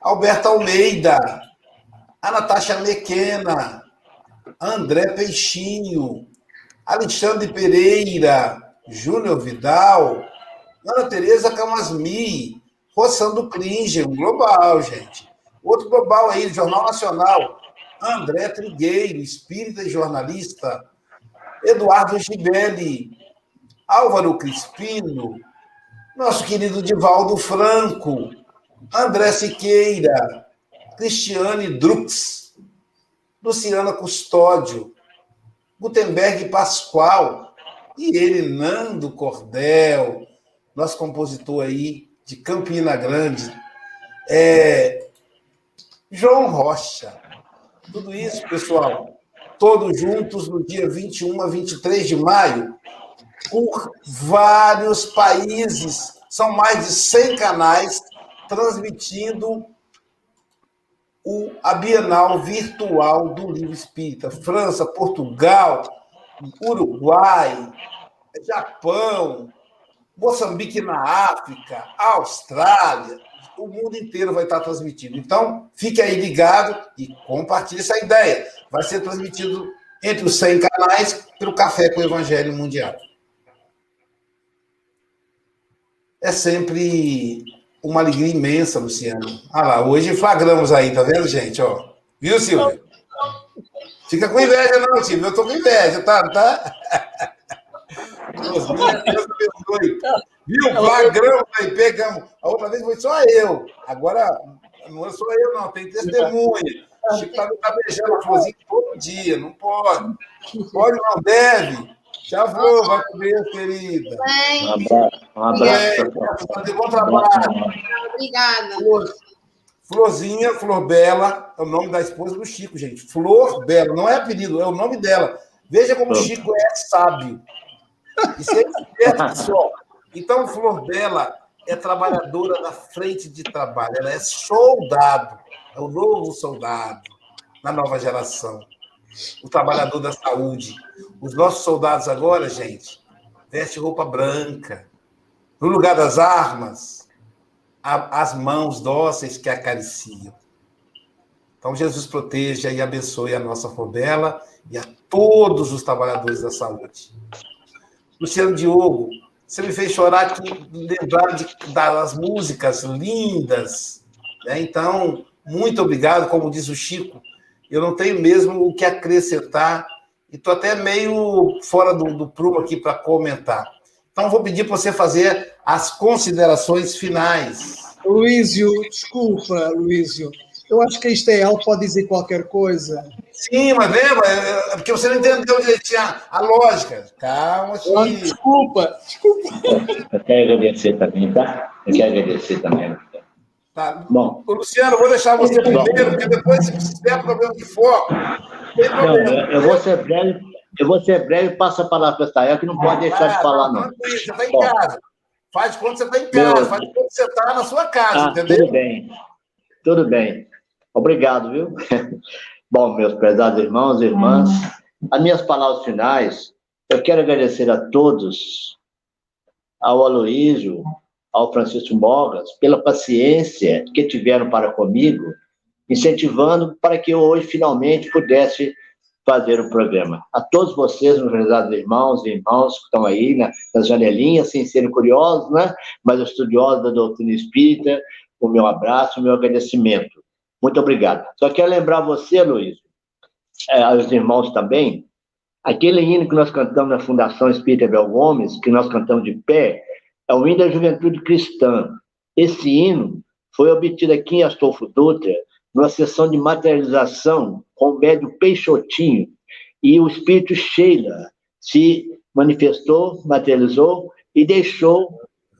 Alberto Almeida, a Natasha Mequena, André Peixinho, Alexandre Pereira, Júnior Vidal, Ana Tereza Camasmi, Roçando Klinger, um global, gente. Outro global aí, Jornal Nacional, André Trigueiro, espírita e jornalista, Eduardo Gibelli, Álvaro Crispino, nosso querido Divaldo Franco, André Siqueira, Cristiane Drux, Luciana Custódio, Gutenberg Pascoal, e ele, Nando Cordel, nosso compositor aí de Campina Grande, é, João Rocha. Tudo isso, pessoal, todos juntos no dia 21 a 23 de maio, por vários países. São mais de 100 canais transmitindo o, a Bienal Virtual do Livro Espírita. França, Portugal, Uruguai, Japão, Moçambique na África, Austrália, o mundo inteiro vai estar transmitindo. Então, fique aí ligado e compartilhe essa ideia. Vai ser transmitido entre os 100 canais pelo Café com o Evangelho Mundial. É sempre uma alegria imensa, Luciano. Ah lá, hoje flagramos aí, tá vendo, gente? Ó. Viu, Silvio? Fica com inveja, não, Silvio. Eu tô com inveja, tá? tá? Deus abençoe. Viu? Flagramos aí, pegamos. A outra vez foi só eu. Agora, não é só eu, não. Tem testemunha. O Chico tá, tá beijando a florzinha todo dia. Não pode. Pode, não deve. Já vou, vai com Deus, querida. Um abraço. Um abraço. É, bom trabalho. Obrigada. Florzinha, Flor Bela, é o nome da esposa do Chico, gente. Flor Bela, não é apelido, é o nome dela. Veja como o Chico é sábio. Isso é esperto, pessoal. Então, Flor Bela é trabalhadora da frente de trabalho, ela é soldado, é o novo soldado na nova geração. O trabalhador da saúde. Os nossos soldados agora, gente, vestem roupa branca. No lugar das armas, as mãos dóceis que acariciam. Então, Jesus proteja e abençoe a nossa Flor e a todos os trabalhadores da saúde. Luciano Diogo, você me fez chorar aqui, lembrar de, das músicas lindas. Né? Então, muito obrigado, como diz o Chico. Eu não tenho mesmo o que acrescentar e estou até meio fora do, do prumo aqui para comentar. Então, vou pedir para você fazer as considerações finais. Luísio, desculpa, Luísio. Eu acho que a Esteel pode dizer qualquer coisa. Sim, mas lembra? É, é porque você não entendeu direitinho a, a lógica. Calma, filho. Desculpa, desculpa. Eu quero agradecer também, tá? Eu quero agradecer também. Tá. Bom. Luciano, vou deixar você primeiro, porque depois, se tiver problema de foco, tem problema. Não, eu, vou ser breve, eu vou ser breve e passo a palavra para a Estael, que não pode deixar ah, de falar, não. Você está em Bom. casa. Faz quando você está em casa, Meu... faz quando você está na sua casa, ah, entendeu? Tudo bem, tudo bem. Obrigado, viu? [LAUGHS] Bom, meus prezados irmãos e irmãs, as minhas palavras finais, eu quero agradecer a todos, ao Aloísio, ao Francisco Mogas, pela paciência que tiveram para comigo, incentivando para que eu hoje finalmente pudesse fazer o programa. A todos vocês, meus prezados irmãos e irmãos que estão aí né, nas janelinhas, sem serem curiosos, né, mas estudiosos da doutrina espírita, o meu abraço, o meu agradecimento. Muito obrigado. Só quero lembrar você, Luiz, é, aos irmãos também, aquele hino que nós cantamos na Fundação Espírita Bel Gomes, que nós cantamos de pé, é o hino da juventude cristã. Esse hino foi obtido aqui em Astolfo Dutra, numa sessão de materialização com o médio Peixotinho, e o espírito Sheila se manifestou, materializou e deixou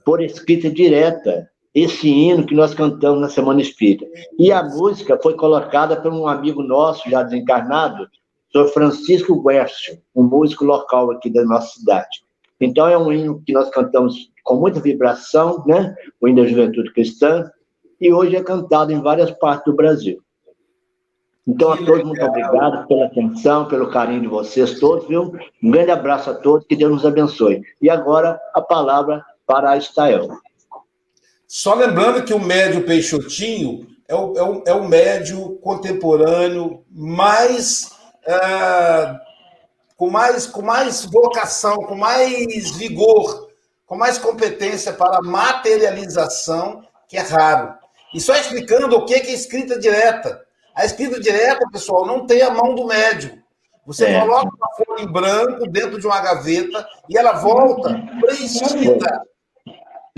por escrita direta esse hino que nós cantamos na Semana Espírita. E a música foi colocada por um amigo nosso, já desencarnado, Sr. Francisco Guercio, um músico local aqui da nossa cidade. Então, é um hino que nós cantamos com muita vibração, né? O hino da juventude cristã, e hoje é cantado em várias partes do Brasil. Então, que a todos, legal. muito obrigado pela atenção, pelo carinho de vocês todos, viu? Um grande abraço a todos, que Deus nos abençoe. E agora, a palavra para a Estael. Só lembrando que o médio Peixotinho é o, é o, é o médio contemporâneo mais, é, com mais com mais vocação, com mais vigor, com mais competência para materialização, que é raro. E só explicando o que é escrita direta. A escrita direta, pessoal, não tem a mão do médio. Você é. coloca uma folha em branco dentro de uma gaveta e ela volta preenchida.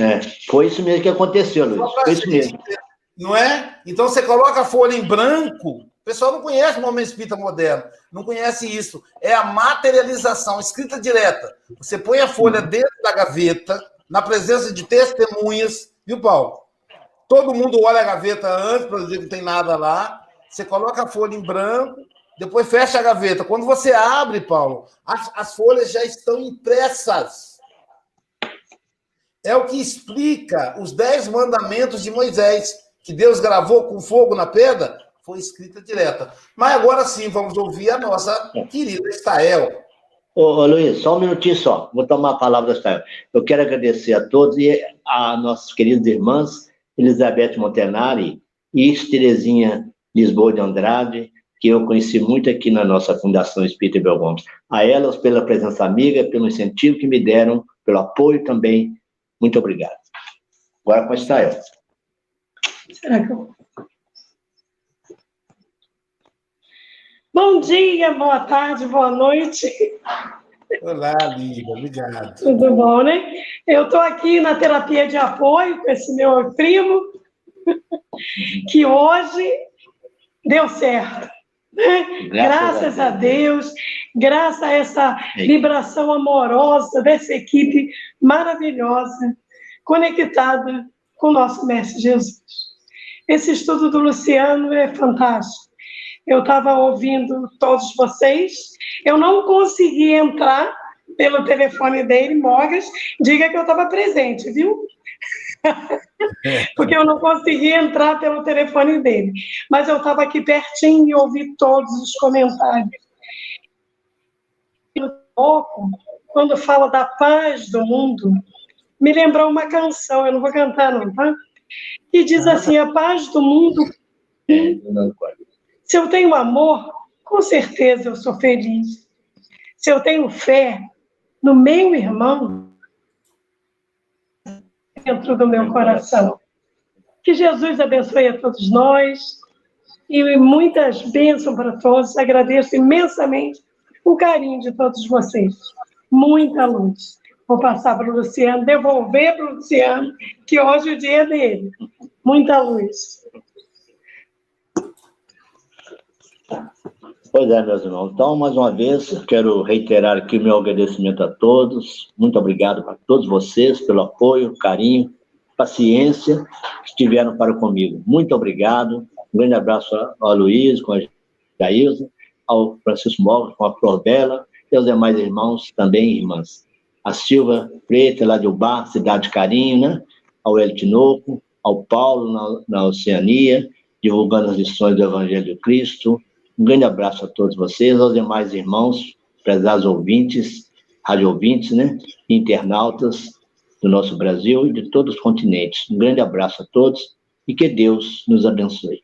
É, foi isso mesmo que aconteceu, Luiz. Foi isso mesmo. Não é? Então você coloca a folha em branco, pessoal não conhece o momento espírita moderno, não conhece isso. É a materialização, escrita direta. Você põe a folha dentro da gaveta, na presença de testemunhas, viu, Paulo? Todo mundo olha a gaveta antes para dizer que não tem nada lá. Você coloca a folha em branco, depois fecha a gaveta. Quando você abre, Paulo, as, as folhas já estão impressas é o que explica os dez mandamentos de Moisés, que Deus gravou com fogo na pedra, foi escrita direta. Mas agora sim, vamos ouvir a nossa querida Estael. Ô, ô, Luiz, só um minutinho só, vou tomar a palavra da Estael. Eu quero agradecer a todos e a nossas queridas irmãs, Elizabeth Montenari e Terezinha Lisboa de Andrade, que eu conheci muito aqui na nossa Fundação Espírita Bel Gomes. A elas pela presença amiga, pelo incentivo que me deram, pelo apoio também. Muito obrigado. Agora com a Estael. Será que eu... Bom dia, boa tarde, boa noite. Olá, Lívia, obrigado. Tudo bom, né? Eu estou aqui na terapia de apoio com esse meu primo, que hoje deu certo. Graças, graças a, Deus. a Deus, graças a essa vibração amorosa dessa equipe maravilhosa, conectada com o nosso Mestre Jesus. Esse estudo do Luciano é fantástico. Eu estava ouvindo todos vocês, eu não consegui entrar pelo telefone dele, Mogas, diga que eu estava presente, viu? Porque eu não consegui entrar pelo telefone dele. Mas eu estava aqui pertinho e ouvi todos os comentários. Quando fala da paz do mundo, me lembrou uma canção, eu não vou cantar não, tá? Que diz assim, a paz do mundo... Se eu tenho amor, com certeza eu sou feliz. Se eu tenho fé no meu irmão, dentro do meu coração. Que Jesus abençoe a todos nós e muitas bênçãos para todos. Agradeço imensamente o carinho de todos vocês. Muita luz. Vou passar para o Luciano, devolver para o Luciano, que hoje o dia é dele. Muita luz. Pois é, meus irmãos. Então, mais uma vez, quero reiterar aqui o meu agradecimento a todos. Muito obrigado a todos vocês pelo apoio, carinho, paciência que tiveram para comigo. Muito obrigado. Um grande abraço ao Luiz, com a Jailza, ao Francisco Morgan, com a Flor Bela e aos demais irmãos também irmãs. A Silva Preta, lá de Ubar, Cidade de Carinho, né? Ao El Tinoco, ao Paulo, na, na Oceania, divulgando as lições do Evangelho de Cristo, um grande abraço a todos vocês, aos demais irmãos, prezados ouvintes, rádio ouvintes, né? Internautas do nosso Brasil e de todos os continentes. Um grande abraço a todos e que Deus nos abençoe.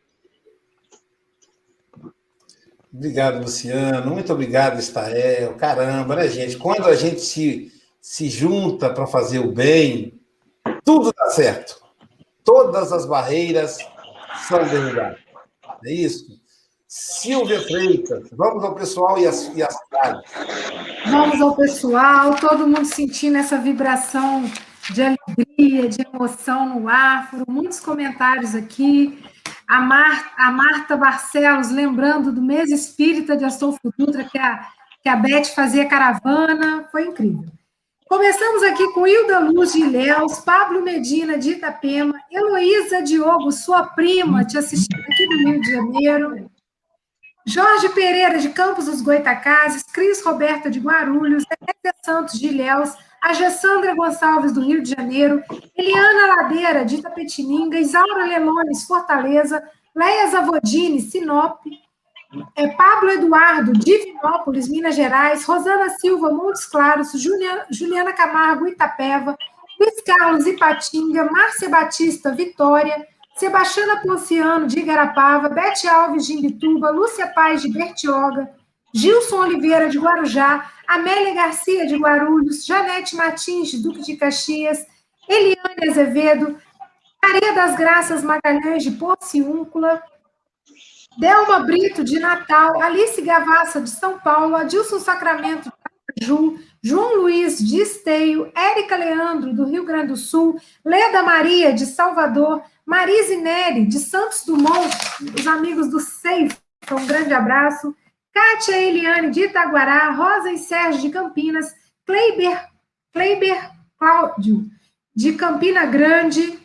Obrigado, Luciano. Muito obrigado, Estael. Caramba, né, gente? Quando a gente se, se junta para fazer o bem, tudo dá certo. Todas as barreiras são derrubadas. É isso? Silvia Freitas, vamos ao pessoal e as, e as Vamos ao pessoal, todo mundo sentindo essa vibração de alegria, de emoção no ar. Foram muitos comentários aqui. A, Mar, a Marta Barcelos, lembrando do mês espírita de Astolfo Dutra, que a, que a Beth fazia caravana, foi incrível. Começamos aqui com Hilda Luz de Ilhéus, Pablo Medina de Itapema, Heloísa Diogo, sua prima, te assistindo aqui do Rio de Janeiro. Jorge Pereira, de Campos dos Goitacazes, Cris Roberta, de Guarulhos, Enésia Santos, de Ilhéus, a Gonçalves, do Rio de Janeiro, Eliana Ladeira, de Itapetininga, Isaura Lelones, Fortaleza, Leia Zavodini, Sinop, é, Pablo Eduardo, Divinópolis, Minas Gerais, Rosana Silva, Montes Claros, Juliana, Juliana Camargo, Itapeva, Luiz Carlos, Ipatinga, Márcia Batista, Vitória, Sebastiana Ponciano, de Igarapava, Bete Alves, de Imbituba, Lúcia Paz, de Bertioga, Gilson Oliveira, de Guarujá, Amélia Garcia, de Guarulhos, Janete Martins, de Duque de Caxias, Eliane Azevedo, Maria das Graças Magalhães, de Porciúncula, Delma Brito, de Natal, Alice Gavassa, de São Paulo, Adilson Sacramento, de Ju, João Luiz, de Esteio, Érica Leandro, do Rio Grande do Sul, Leda Maria, de Salvador, Marise Neri, de Santos Dumont, os amigos do Safe, um grande abraço. Kátia Eliane, de Itaguará, Rosa e Sérgio, de Campinas, Kleiber, Kleiber Cláudio, de Campina Grande,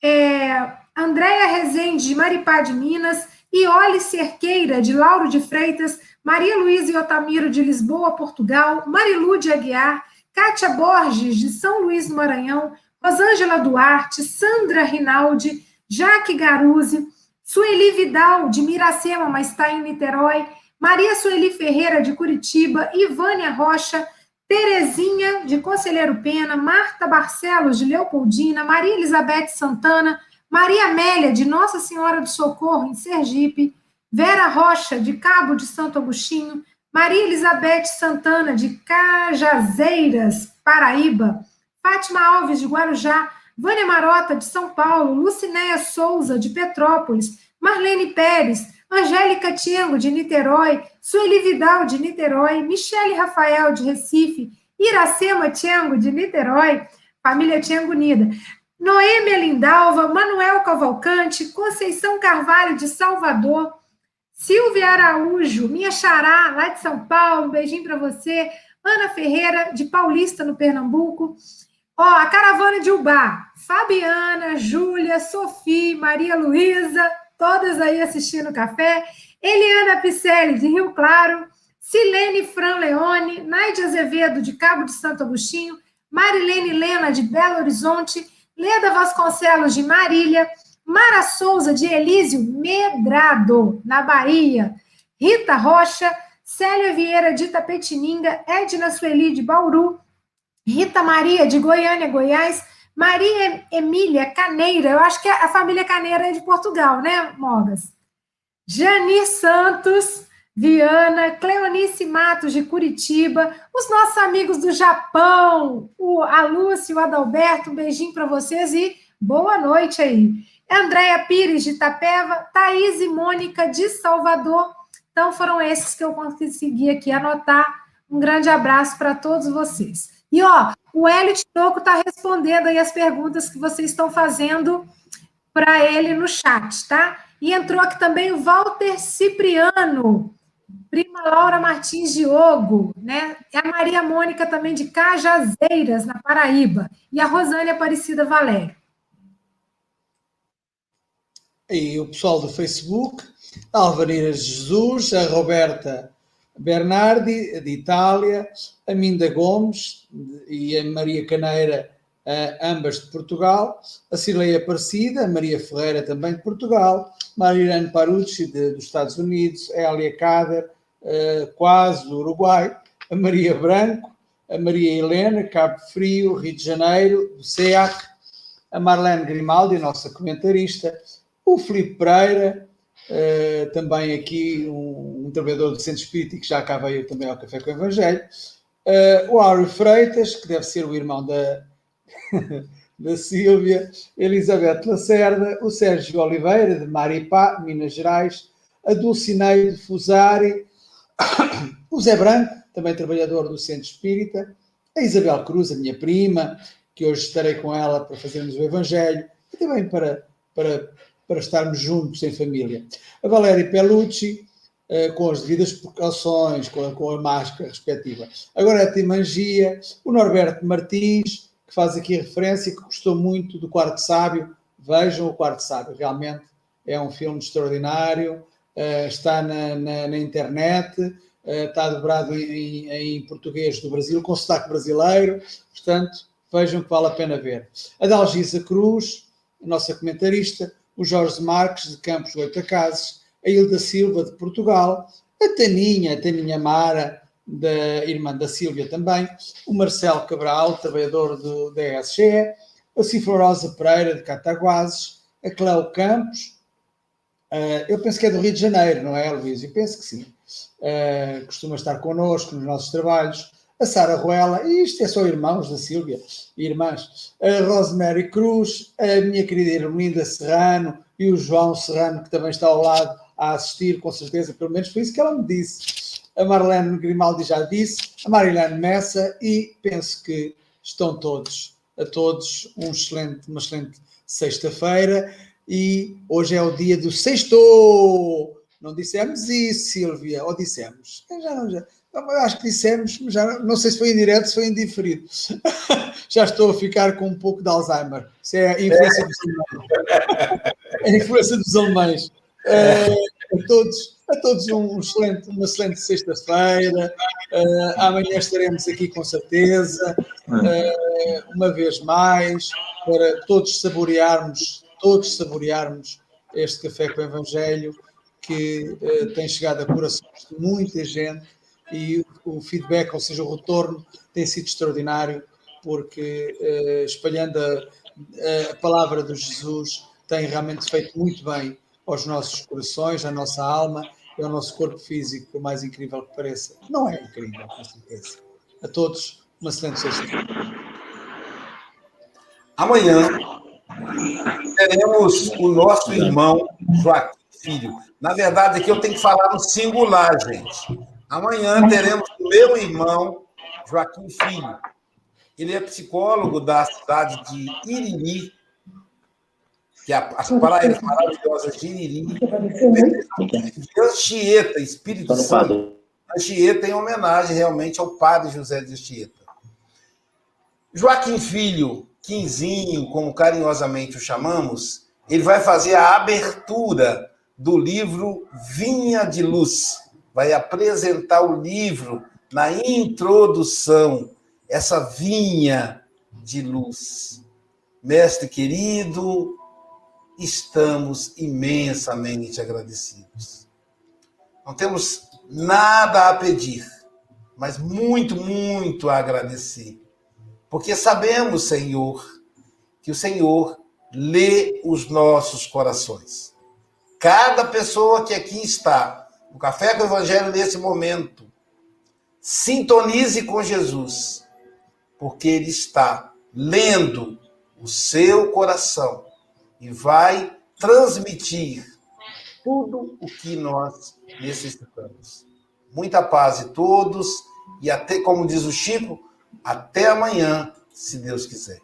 é, Andréia Rezende, de Maripá de Minas, Iole Cerqueira, de Lauro de Freitas, Maria Luísa e Otamiro, de Lisboa, Portugal, Marilu de Aguiar, Kátia Borges, de São Luís do Maranhão, Rosângela Duarte, Sandra Rinaldi, Jaque Garuzzi, Sueli Vidal, de Miracema, mas está em Niterói, Maria Sueli Ferreira, de Curitiba, Ivânia Rocha, Terezinha, de Conselheiro Pena, Marta Barcelos, de Leopoldina, Maria Elizabeth Santana, Maria Amélia, de Nossa Senhora do Socorro, em Sergipe, Vera Rocha, de Cabo de Santo Agostinho, Maria Elizabeth Santana, de Cajazeiras, Paraíba, Fátima Alves, de Guarujá, Vânia Marota, de São Paulo, Lucinéia Souza, de Petrópolis, Marlene Pérez, Angélica Tiengo, de Niterói, Sueli Vidal, de Niterói, Michele Rafael, de Recife, Iracema Tiengo, de Niterói, família Tiengo Unida, Noêmia Lindalva, Manuel Cavalcante, Conceição Carvalho, de Salvador, Silvia Araújo, minha xará, lá de São Paulo, um beijinho para você. Ana Ferreira, de Paulista, no Pernambuco. Ó, a caravana de Ubá. Fabiana, Júlia, Sofia, Maria Luísa, todas aí assistindo o café. Eliana Picelli, de Rio Claro. Silene Fran Leone, Naide Azevedo, de Cabo de Santo Agostinho. Marilene Lena, de Belo Horizonte. Leda Vasconcelos, de Marília. Mara Souza, de Elísio Medrado, na Bahia. Rita Rocha, Célia Vieira, de Tapetininga. Edna Sueli, de Bauru. Rita Maria, de Goiânia, Goiás. Maria Emília Caneira, eu acho que a família Caneira é de Portugal, né, Mogas? Jani Santos, Viana, Cleonice Matos, de Curitiba, os nossos amigos do Japão, o, a Lúcia, o Adalberto, um beijinho para vocês e boa noite aí. Andréia Pires, de Itapeva, Thaís e Mônica, de Salvador. Então, foram esses que eu consegui aqui anotar. Um grande abraço para todos vocês. E, ó, o Hélio Tinoco está respondendo aí as perguntas que vocês estão fazendo para ele no chat, tá? E entrou aqui também o Walter Cipriano, prima Laura Martins Diogo, né? E a Maria Mônica também de Cajazeiras, na Paraíba. E a Rosânia Aparecida Valério e o pessoal do Facebook, a Alvarina Jesus, a Roberta Bernardi, de Itália, a Minda Gomes e a Maria Caneira, ambas de Portugal, a Cileia Aparecida, a Maria Ferreira, também de Portugal, Marilene Parucci, de, dos Estados Unidos, a Elia Cader, quase do Uruguai, a Maria Branco, a Maria Helena, Cabo Frio, Rio de Janeiro, do SEAC, a Marlene Grimaldi, nossa comentarista, o Filipe Pereira, uh, também aqui um, trabalhador do Centro Espírita que já veio também ao Café com o Evangelho. Uh, o Áureo Freitas, que deve ser o irmão da, [LAUGHS] da Sílvia, Elizabeth Lacerda, o Sérgio Oliveira, de Maripá, Minas Gerais, a Dulcineide Fusari, [COUGHS] o Zé Branco, também trabalhador do Centro Espírita, a Isabel Cruz, a minha prima, que hoje estarei com ela para fazermos o Evangelho, e também para, para para estarmos juntos em família. A Valéria Pelucci, eh, com as devidas precauções, com a, com a máscara respectiva. Agora a Timangia, o Norberto Martins, que faz aqui referência, que gostou muito do Quarto Sábio. Vejam o Quarto Sábio, realmente é um filme extraordinário, eh, está na, na, na internet, eh, está dobrado em, em, português do Brasil, com sotaque brasileiro, portanto, vejam que vale a pena ver. A Dalgisa Cruz, a nossa comentarista, o Jorge Marques, de Campos Goitacazes, a Hilda Silva, de Portugal, a Taninha, a Taninha Mara, da irmã da Sílvia também, o Marcelo Cabral, trabalhador do DSGE, a Cifrorosa Pereira, de Cataguases, a Cléo Campos, uh, eu penso que é do Rio de Janeiro, não é, Luís? Eu penso que sim. Uh, costuma estar connosco nos nossos trabalhos a Sara Ruela, e isto é só irmãos da Sílvia, irmãs, a Rosemary Cruz, a minha querida Irmelinda Serrano e o João Serrano, que também está ao lado a assistir, com certeza, pelo menos foi isso que ela me disse. A Marlene Grimaldi já disse, a Marilene Messa, e penso que estão todos, a todos, um excelente, uma excelente sexta-feira, e hoje é o dia do sexto! Não dissemos isso, Silvia, ou dissemos? Já já, Acho que dissemos, já não sei se foi em direto, se foi em diferido. [LAUGHS] já estou a ficar com um pouco de Alzheimer. Isso é a influência dos alemães. [LAUGHS] a influência dos alemães. Uh, a todos, a todos um excelente, uma excelente sexta-feira. Uh, amanhã estaremos aqui com certeza, uh, uma vez mais, para todos saborearmos, todos saborearmos este café com o Evangelho que tem chegado a corações de muita gente e o, feedback, ou seja, o retorno, tem sido extraordinário, porque uh, espalhando a, a, palavra de Jesus tem realmente feito muito bem aos nossos corações, à nossa alma e ao nosso corpo físico, por mais incrível que pareça. Não é incrível, com certeza. A todos, uma excelente sexta. Amanhã teremos o nosso irmão Joaquim Filho. Na verdade, aqui eu tenho que falar no singular, gente. Amanhã teremos o meu irmão Joaquim Filho. Ele é psicólogo da cidade de Iriri, que é as praias maravilhosas de Iriri, de Anchieta, Espírito Santo. Anchieta em homenagem realmente ao padre José de Anchieta. Joaquim Filho, Quinzinho, como carinhosamente o chamamos, ele vai fazer a abertura do livro Vinha de Luz. Vai apresentar o livro na introdução, essa vinha de luz. Mestre querido, estamos imensamente agradecidos. Não temos nada a pedir, mas muito, muito a agradecer. Porque sabemos, Senhor, que o Senhor lê os nossos corações. Cada pessoa que aqui está, no Café com o Evangelho nesse momento, sintonize com Jesus, porque Ele está lendo o seu coração e vai transmitir tudo o que nós necessitamos. Muita paz a todos e até, como diz o Chico, até amanhã, se Deus quiser.